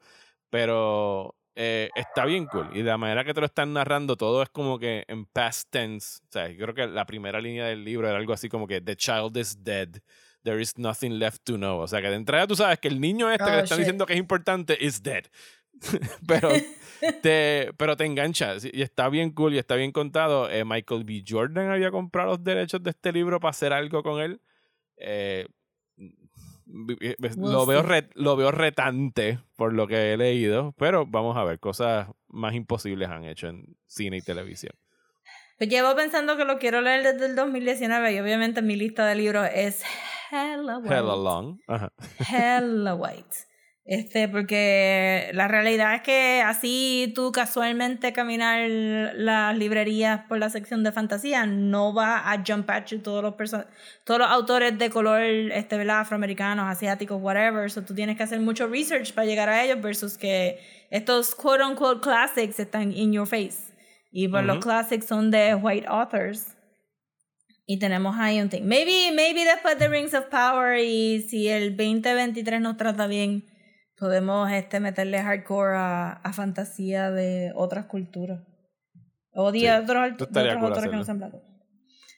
B: Pero eh, está bien cool. Y de la manera que te lo están narrando, todo es como que en past tense. O sea, yo creo que la primera línea del libro era algo así como que The child is dead. There is nothing left to know. O sea, que de entrada tú sabes que el niño este que
A: Oh,
B: le están
A: shit.
B: diciendo que es importante is dead. pero, te, pero te engancha y está bien cool y está bien contado. Eh, Michael B. Jordan había comprado los derechos de este libro para hacer algo con él. Eh,
A: We'll
B: lo, veo re- lo veo retante por lo que he leído, pero vamos a ver, cosas más imposibles han hecho en cine y televisión.
A: Pues llevo pensando que lo quiero leer desde el 2019 y obviamente mi lista de libros es hella white.
B: Hella long. Ajá.
A: Hella white. Este, porque la realidad es que así tú casualmente caminar las librerías por la sección de fantasía no va a jump at you todos los todos los autores de color este, ¿verdad? afroamericanos, asiáticos, whatever. So tú tienes que hacer mucho research para llegar a ellos versus que estos quote unquote classics están in your face. Y pues los
B: Ujú.
A: classics son de white authors. Y tenemos ahí un thing. Maybe, maybe después de Rings of Power y si el 2023 nos trata bien, podemos este, meterle hardcore a, a fantasía de otras culturas. O de
B: Sí,
A: otros, de otros
B: cool
A: autores que no sean blancos.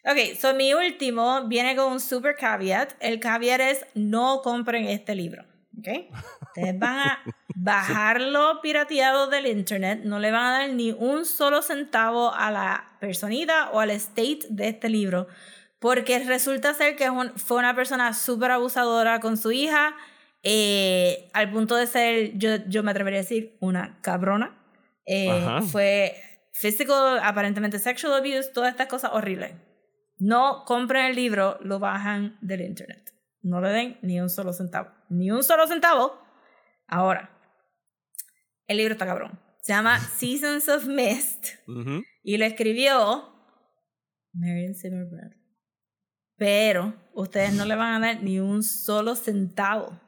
A: Ok, so mi último viene con un super caveat. El caveat es no compren este libro. ¿Ok? Ustedes van a bajarlo pirateado del internet. No le van a dar ni un solo centavo a la personita o al estate de este libro. Porque resulta ser que fue una persona súper abusadora con su hija. Eh, al punto de ser, yo, yo me atrevería a decir, una cabrona. Eh, fue physical, aparentemente sexual abuse, todas estas cosas horribles. No compren el libro, lo bajan del internet. No le den ni un solo centavo. Ni un solo centavo. Ahora, el libro está cabrón. Se llama Seasons of Mist
B: Ujú.
A: y lo escribió Marion Zimmer Bradley. Pero ustedes no le van a dar ni un solo centavo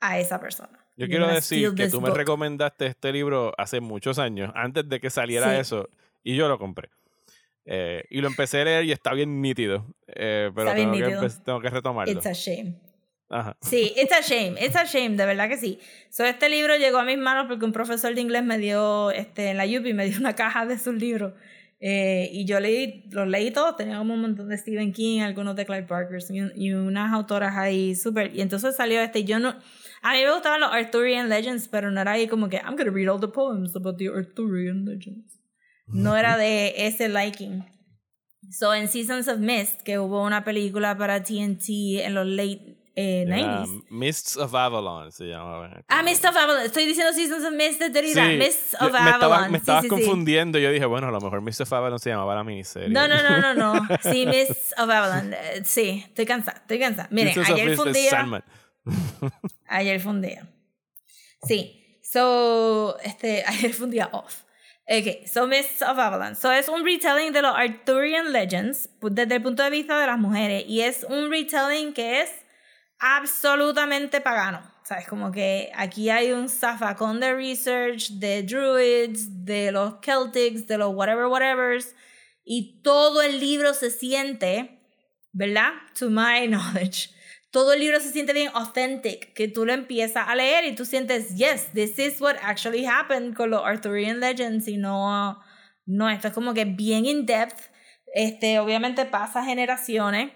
A: a esa persona.
B: Yo quiero decir que tú me
A: book.
B: recomendaste este libro hace muchos años, antes de que saliera
A: Sí.
B: eso, y yo lo compré. Eh, y lo empecé a leer y está bien nítido, eh, pero tengo,
A: nítido.
B: Que, tengo que retomarlo.
A: It's a shame.
B: Ajá.
A: Sí, it's a shame, it's a shame, de verdad que sí. So, este libro llegó a mis manos porque un profesor de inglés me dio, este, en la UPI me dio una caja de sus libros. Eh, y yo leí, los leí todos, tenía como un montón de Stephen King, algunos de Clive Barker y, y unas autoras ahí súper. Y entonces salió este, y yo no. A mí me gustaban los Arthurian Legends, pero no era ahí como que, I'm gonna read all the poems about the Arthurian Legends. No era de ese liking. So, en Seasons of Mist, que hubo una película para TNT en los late eh, 90s.
B: Mists of Avalon se llamaba.
A: Ah, Mist of Avalon. Estoy diciendo Seasons of Mist de Derrida.
B: Sí,
A: Mists of
B: me
A: Avalon.
B: me
A: Sí,
B: estabas
A: sí, sí.
B: confundiendo. Yo dije, bueno, a lo mejor Mists of Avalon se llamaba la miniserie.
A: No, no, no, no, no. Sí, Mists of Avalon. Eh, Sí, estoy cansada, estoy cansada. Miren,
B: Mists of
A: ayer fue un
B: es
A: día. Ayer fue un día. Sí. So, este, ayer fue un día off. Ok, so Mists of Avalon. So es un retelling de los Arthurian Legends pues, desde el punto de vista de las mujeres. Y es un retelling que es absolutamente pagano. ¿Sabes? Como que aquí hay un zafacón de research de druids, de los Celtics, de los whatever, whatevers. Y todo el libro se siente, ¿verdad? To my knowledge. Todo el libro se siente bien authentic, que tú lo empiezas a leer y tú sientes, yes, this is what actually happened con los Arthurian Legends y no, no, esto es como que bien in depth. Este, obviamente pasa generaciones.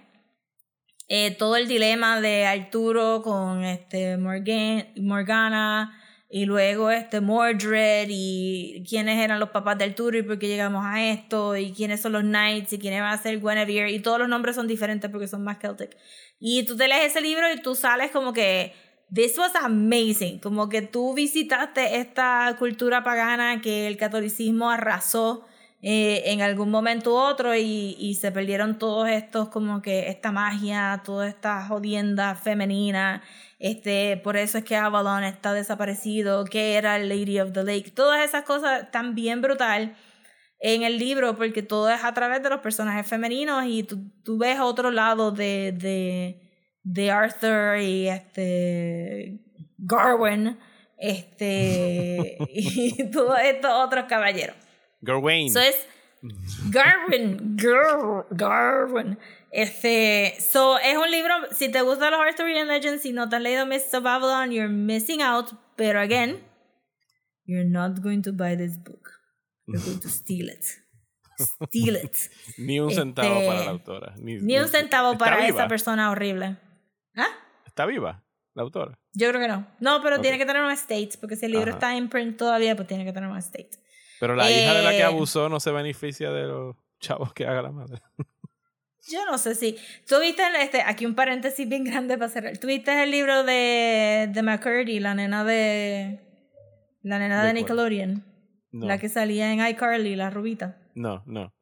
A: Eh, todo el dilema de Arturo con este Morgan, Morgana y luego este Mordred y quiénes eran los papás de Arturo y por qué llegamos a esto y quiénes son los knights y quiénes va a ser Guinevere y todos los nombres son diferentes porque son más celtic. Y tú te lees ese libro y tú sales como que this was amazing, como que tú visitaste esta cultura pagana que el catolicismo arrasó eh, en algún momento u otro y, se perdieron todos estos como que esta magia, toda esta jodienda femenina, este, por eso es que Avalon está desaparecido, que era Lady of the Lake, todas esas cosas están bien brutal en el libro porque todo es a través de los personajes femeninos y tú, tú ves otro lado de, de, de Arthur y este Garwin este y todos estos otros caballeros.
B: Gawain.
A: So es Garwin, Gar, Garwin. Este, so es un libro, si te gustan los Arthurian Legends, si no te has leído Mists of Avalon, you're missing out. Pero again, you're not going to buy this book. You're going to steal it. Steal it.
B: Ni un centavo
A: Este,
B: para la autora. Ni,
A: Ni un centavo
B: ¿Está
A: para
B: viva?
A: esa persona horrible. ¿Ah?
B: ¿Está viva la autora?
A: Yo creo que no. No, pero tiene que tener un estate, porque si el libro
B: Ajá.
A: está en print todavía, pues tiene que tener un estate.
B: Pero la hija de la que
A: Eh,
B: abusó no se beneficia de los chavos que haga la madre.
A: Yo no sé si. ¿Tú viste el- este, aquí un paréntesis bien grande para cerrar? ¿Tú viste el libro de, de McCurdy, la nena de. La nena de. Nickelodeon?
B: No,
A: La que salía en iCarly, la rubita.
B: no, no.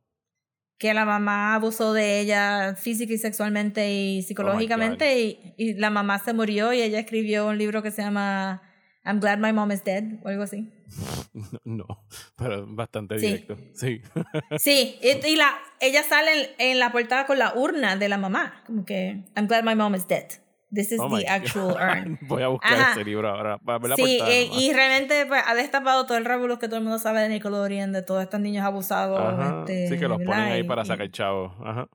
A: Que la mamá abusó de ella física y sexualmente y psicológicamente. y, y la mamá se murió y ella escribió un libro que se llama I'm Glad My Mom is Dead o algo así.
B: No, pero bastante
A: Sí.
B: directo. Sí.
A: Sí, y, y la, ella sale en, en la portada con la urna de la mamá. Como que I'm Glad My Mom is Dead. This is
B: Oh
A: the actual
B: God.
A: urn.
B: Voy a buscar
A: Ajá.
B: ese libro ahora. Para ver la
A: Sí,
B: portada
A: eh,
B: nomás.
A: y realmente pues, ha destapado todo el revolú que todo el mundo sabe de Nickelodeon, de todos estos niños abusados. Este,
B: sí, que los ponen ahí
A: Y-
B: para
A: y-
B: sacar chavos. Ajá.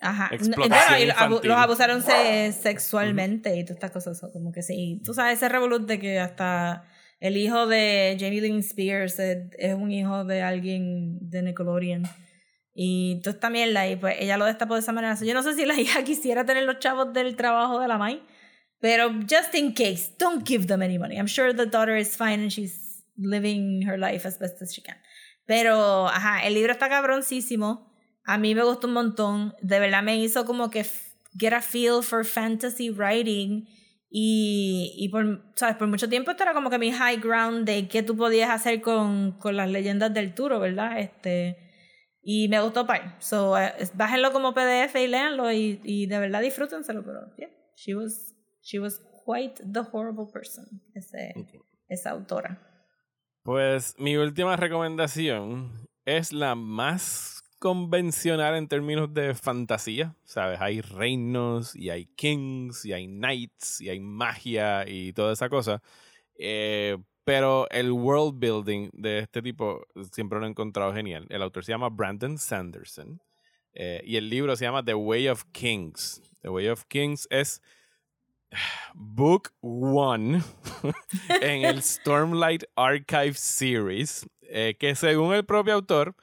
A: Ajá.
B: explotación
A: Bueno, y los abu-
B: infantil.
A: los abusaron se- sexualmente y todas estas cosas. Como que sí. Tú sabes ese revolú de que hasta el hijo de Jamie Lynn Spears es, es un hijo de alguien de Nickelodeon. Y tú esta mierda, y pues ella lo destapó de esa manera. So, yo no sé si la hija quisiera tener los chavos del trabajo de la Mai, pero just in case, don't give them any money. I'm sure the daughter is fine and she's living her life as best as she can. Pero, ajá, el libro está cabroncísimo. A mí me gustó un montón. De verdad me hizo como que get a feel for fantasy writing. Y, y por, ¿sabes? por mucho tiempo esto era como que mi high ground de qué tú podías hacer con, con las leyendas del Turo, ¿verdad? Este, y me gustó par. So, eh, bájenlo como PDF y léanlo y, y de verdad disfrútenselo. Pero, yeah, she was, she was quite the horrible person, ese, esa autora.
B: Pues mi última recomendación es la más convencional en términos de fantasía. ¿Sabes? Hay reinos y hay kings y hay knights y hay magia y toda esa cosa. Eh, pero el world building de este tipo siempre lo he encontrado genial. El autor se llama Brandon Sanderson eh, y el libro se llama The Way of Kings. The Way of Kings es Book One en el Stormlight Archive Series, eh, que según el propio autor,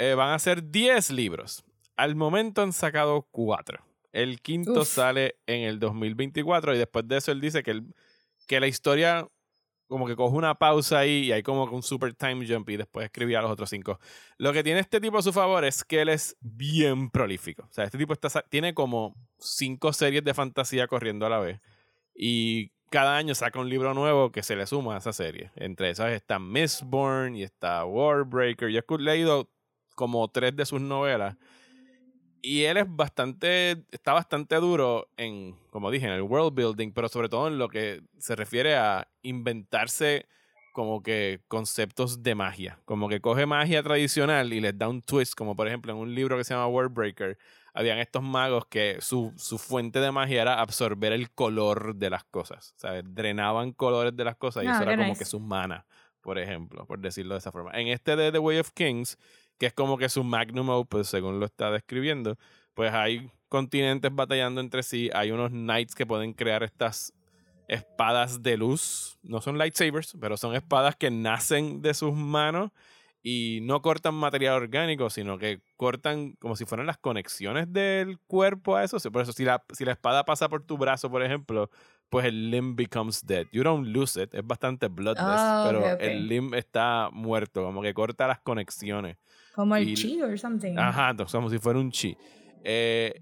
B: Eh, van a ser 10 libros. Al momento han sacado 4. El quinto
A: Uf.
B: sale en el 2024 y después de eso él dice que, el- que la historia como que coge una pausa ahí y hay como un super time jump y después escribía los otros cinco. Lo que tiene este tipo a su favor es que él es bien prolífico. O sea, este tipo está, tiene como cinco series de fantasía corriendo a la vez y cada año saca un libro nuevo que se le suma a esa serie. Entre esas está Mistborn y está Warbreaker. Yo he leído como tres de sus novelas. Y él es bastante, está bastante duro en, como dije, en el world building, pero sobre todo en lo que se refiere a inventarse como que conceptos de magia. Como que coge magia tradicional y les da un twist, como por ejemplo en un libro que se llama Wordbreaker, habían estos magos que su, su fuente de magia era absorber el color de las cosas. O sea, drenaban colores de las cosas y
A: Ah,
B: eso era como
A: nice.
B: que su mana, por ejemplo, por decirlo de esa forma. En este de The Way of Kings, que es como que su magnum opus, según lo está describiendo, pues hay continentes batallando entre sí, hay unos knights que pueden crear estas espadas de luz, no son lightsabers, pero son espadas que nacen de sus manos y no cortan material orgánico, sino que cortan como si fueran las conexiones del cuerpo a eso. Por eso, si la, si la espada pasa por tu brazo, por ejemplo, pues el limb becomes dead. You don't lose it, es bastante bloodless,
A: Ah,
B: pero el limb está muerto, como que corta las conexiones.
A: Como el
B: Y-
A: chi or something.
B: Ajá, entonces, como si fuera un chi. Eh,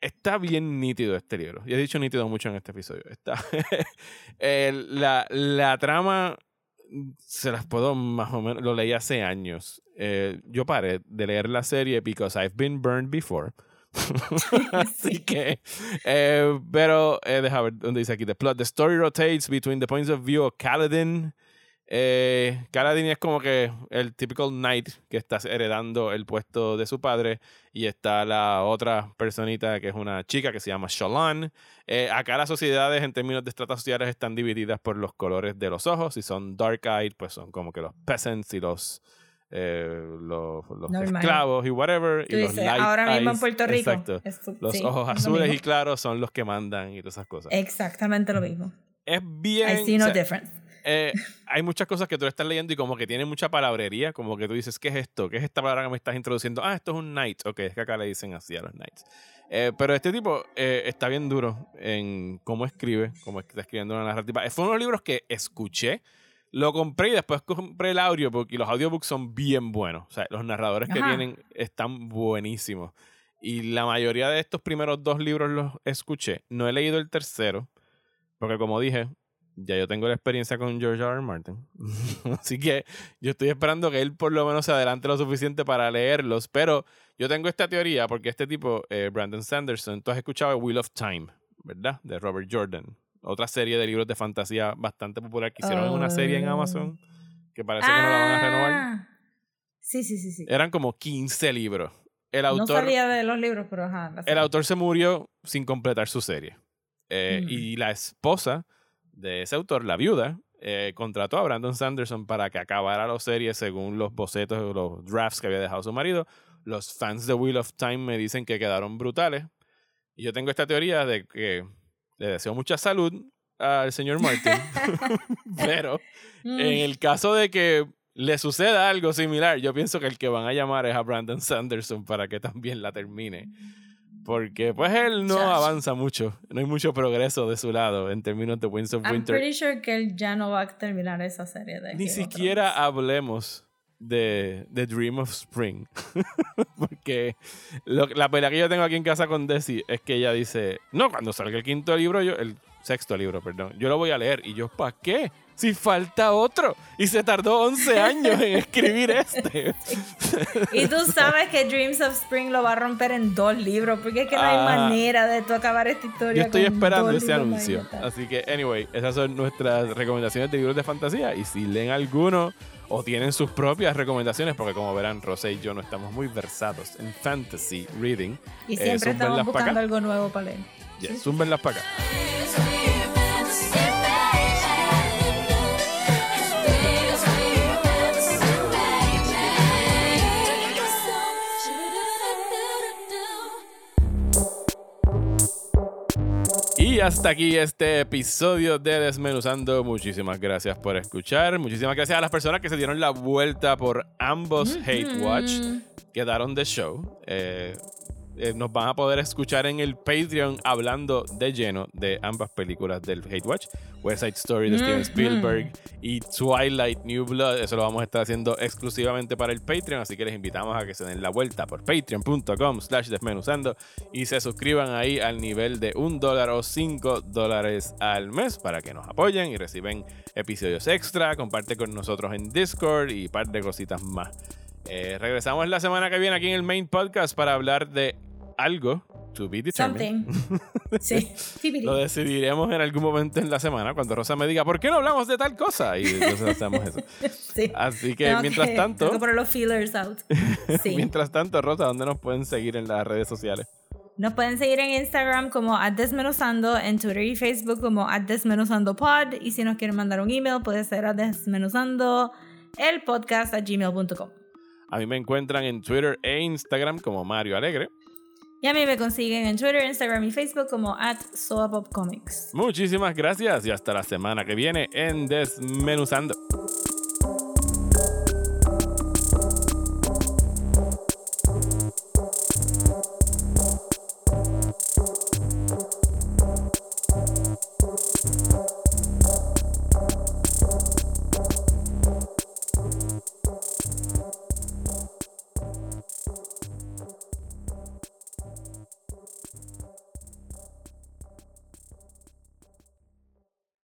B: está bien nítido este libro. Y he dicho nítido mucho en este episodio. Está la, la trama mm, se las puedo más o menos. Lo leí hace años. Eh, yo paré de leer la serie because I've been burned before. Así que, eh, pero eh, deja ver dónde dice aquí: The plot, the story rotates between the points of view of Kaladin. Eh, Kaladin es como que el typical knight que está heredando el puesto de su padre. Y está la otra personita que es una chica que se llama Shallan. Eh, acá las sociedades en términos de estratas sociales están divididas por los colores de los ojos. Si son dark-eyed, pues son como que los peasants y los, eh, los, los esclavos y whatever.
A: Tú
B: y los
A: dices,
B: light
A: ahora mismo en
B: eyes,
A: Puerto Rico.
B: Exacto. Los
A: sí,
B: ojos azules y claros son los que mandan y todas esas cosas.
A: Exactamente lo mismo.
B: es bien.
A: I see
B: o
A: no
B: sea,
A: difference.
B: Eh, hay muchas cosas que tú estás leyendo y como que tiene mucha palabrería, como que tú dices, ¿qué es esto? ¿Qué es esta palabra que me estás introduciendo? Ah, esto es un knight. Ok, es que acá le dicen así a los knights. Eh, pero este tipo eh, está bien duro en cómo escribe, cómo está escribiendo una narrativa. Fue uno de los libros que escuché, lo compré y después compré el audio porque los audiobooks son bien buenos. O sea, los narradores que tienen están buenísimos. Y la mayoría de estos primeros dos libros los escuché. No he leído el tercero, porque como dije, ya yo tengo la experiencia con George R. R. Martin. Así que yo estoy esperando que él por lo menos se adelante lo suficiente para leerlos. Pero yo tengo esta teoría porque este tipo, eh, Brandon Sanderson, tú has escuchado Wheel of Time, ¿verdad? De Robert Jordan. Otra serie de libros de fantasía bastante popular que hicieron una serie en
A: Oh.
B: Amazon que parece que no la van a renovar.
A: Ah. Sí, sí, sí, sí.
B: Eran como 15 libros. El
A: no
B: autor,
A: sabía de los libros, pero ajá.
B: el autor se murió sin completar su serie. Eh,
A: Mm.
B: Y la esposa de ese autor, la viuda, eh, contrató a Brandon Sanderson para que acabara la serie según los bocetos o los drafts que había dejado su marido. Los fans de Wheel of Time me dicen que quedaron brutales. Y yo tengo esta teoría de que le deseo mucha salud al señor Martin. Pero
A: Mm.
B: en el caso de que le suceda algo similar, yo pienso que el que van a llamar es a Brandon Sanderson para que también la termine. Porque pues él no avanza mucho, no hay mucho progreso de su lado en términos de Winds of
A: I'm
B: Winter.
A: pretty sure que él ya no va a terminar esa serie de
B: Ni siquiera hablemos de, de Dream of Spring. Porque lo- la pelea que yo tengo aquí en casa con Desi es que ella dice, no, cuando salga el quinto libro, yo, el sexto libro, perdón, yo lo voy a leer. Y yo, ¿para qué? Si falta otro. Y se tardó 11 años en escribir este.
A: Y tú sabes que Dreams of Spring lo va a romper en dos libros, porque es que no hay
B: Ah.
A: manera de tú acabar esta historia.
B: Yo estoy
A: con
B: esperando ese anuncio. Así que, anyway, esas son nuestras recomendaciones de libros de fantasía. Y si leen alguno o tienen sus propias recomendaciones, porque como verán, Rosé y yo no estamos muy versados en fantasy reading.
A: Y
B: eh,
A: siempre estamos
B: pa' acá.
A: buscando algo nuevo para leer.
B: Yes, zúmbenlas para acá. Y hasta aquí este episodio de Desmenuzando. Muchísimas gracias por escuchar. Muchísimas gracias a las personas que se dieron la vuelta por ambos Hate Watch. Quedaron de show. Eh, eh, nos van a poder escuchar en el Patreon hablando de lleno de ambas películas del Hate Watch. West Side Story de Steven Spielberg y Twilight New Blood. Eso lo vamos a estar haciendo exclusivamente para el Patreon. Así que les invitamos a que se den la vuelta por patreon.com slash desmenuzando y se suscriban ahí al nivel de un dólar o cinco dólares al mes para que nos apoyen y reciben episodios extra. Comparte con nosotros en Discord y un par de cositas más. Eh, regresamos la semana que viene aquí en el main podcast para hablar de algo to be determined.
A: Something. Sí.
B: Lo decidiremos en algún momento en la semana cuando Rosa me diga, ¿por qué no hablamos de tal cosa? Y entonces hacemos eso.
A: Sí.
B: Así que
A: Tengo
B: mientras
A: que-
B: tanto,
A: Tengo que poner los feelers out. Sí.
B: mientras tanto, Rosa, ¿dónde nos pueden seguir en las redes sociales?
A: Nos pueden seguir en Instagram como desmenuzando, en Twitter y Facebook como desmenuzandopod y si nos quieren mandar un email puede ser a desmenuzando el podcast a gmail.com.
B: A mí me encuentran en Twitter e Instagram como Mario Alegre.
A: Y a mí me consiguen en Twitter, Instagram y Facebook como at soapopcomics.
B: Muchísimas gracias y hasta la semana que viene en Desmenuzando.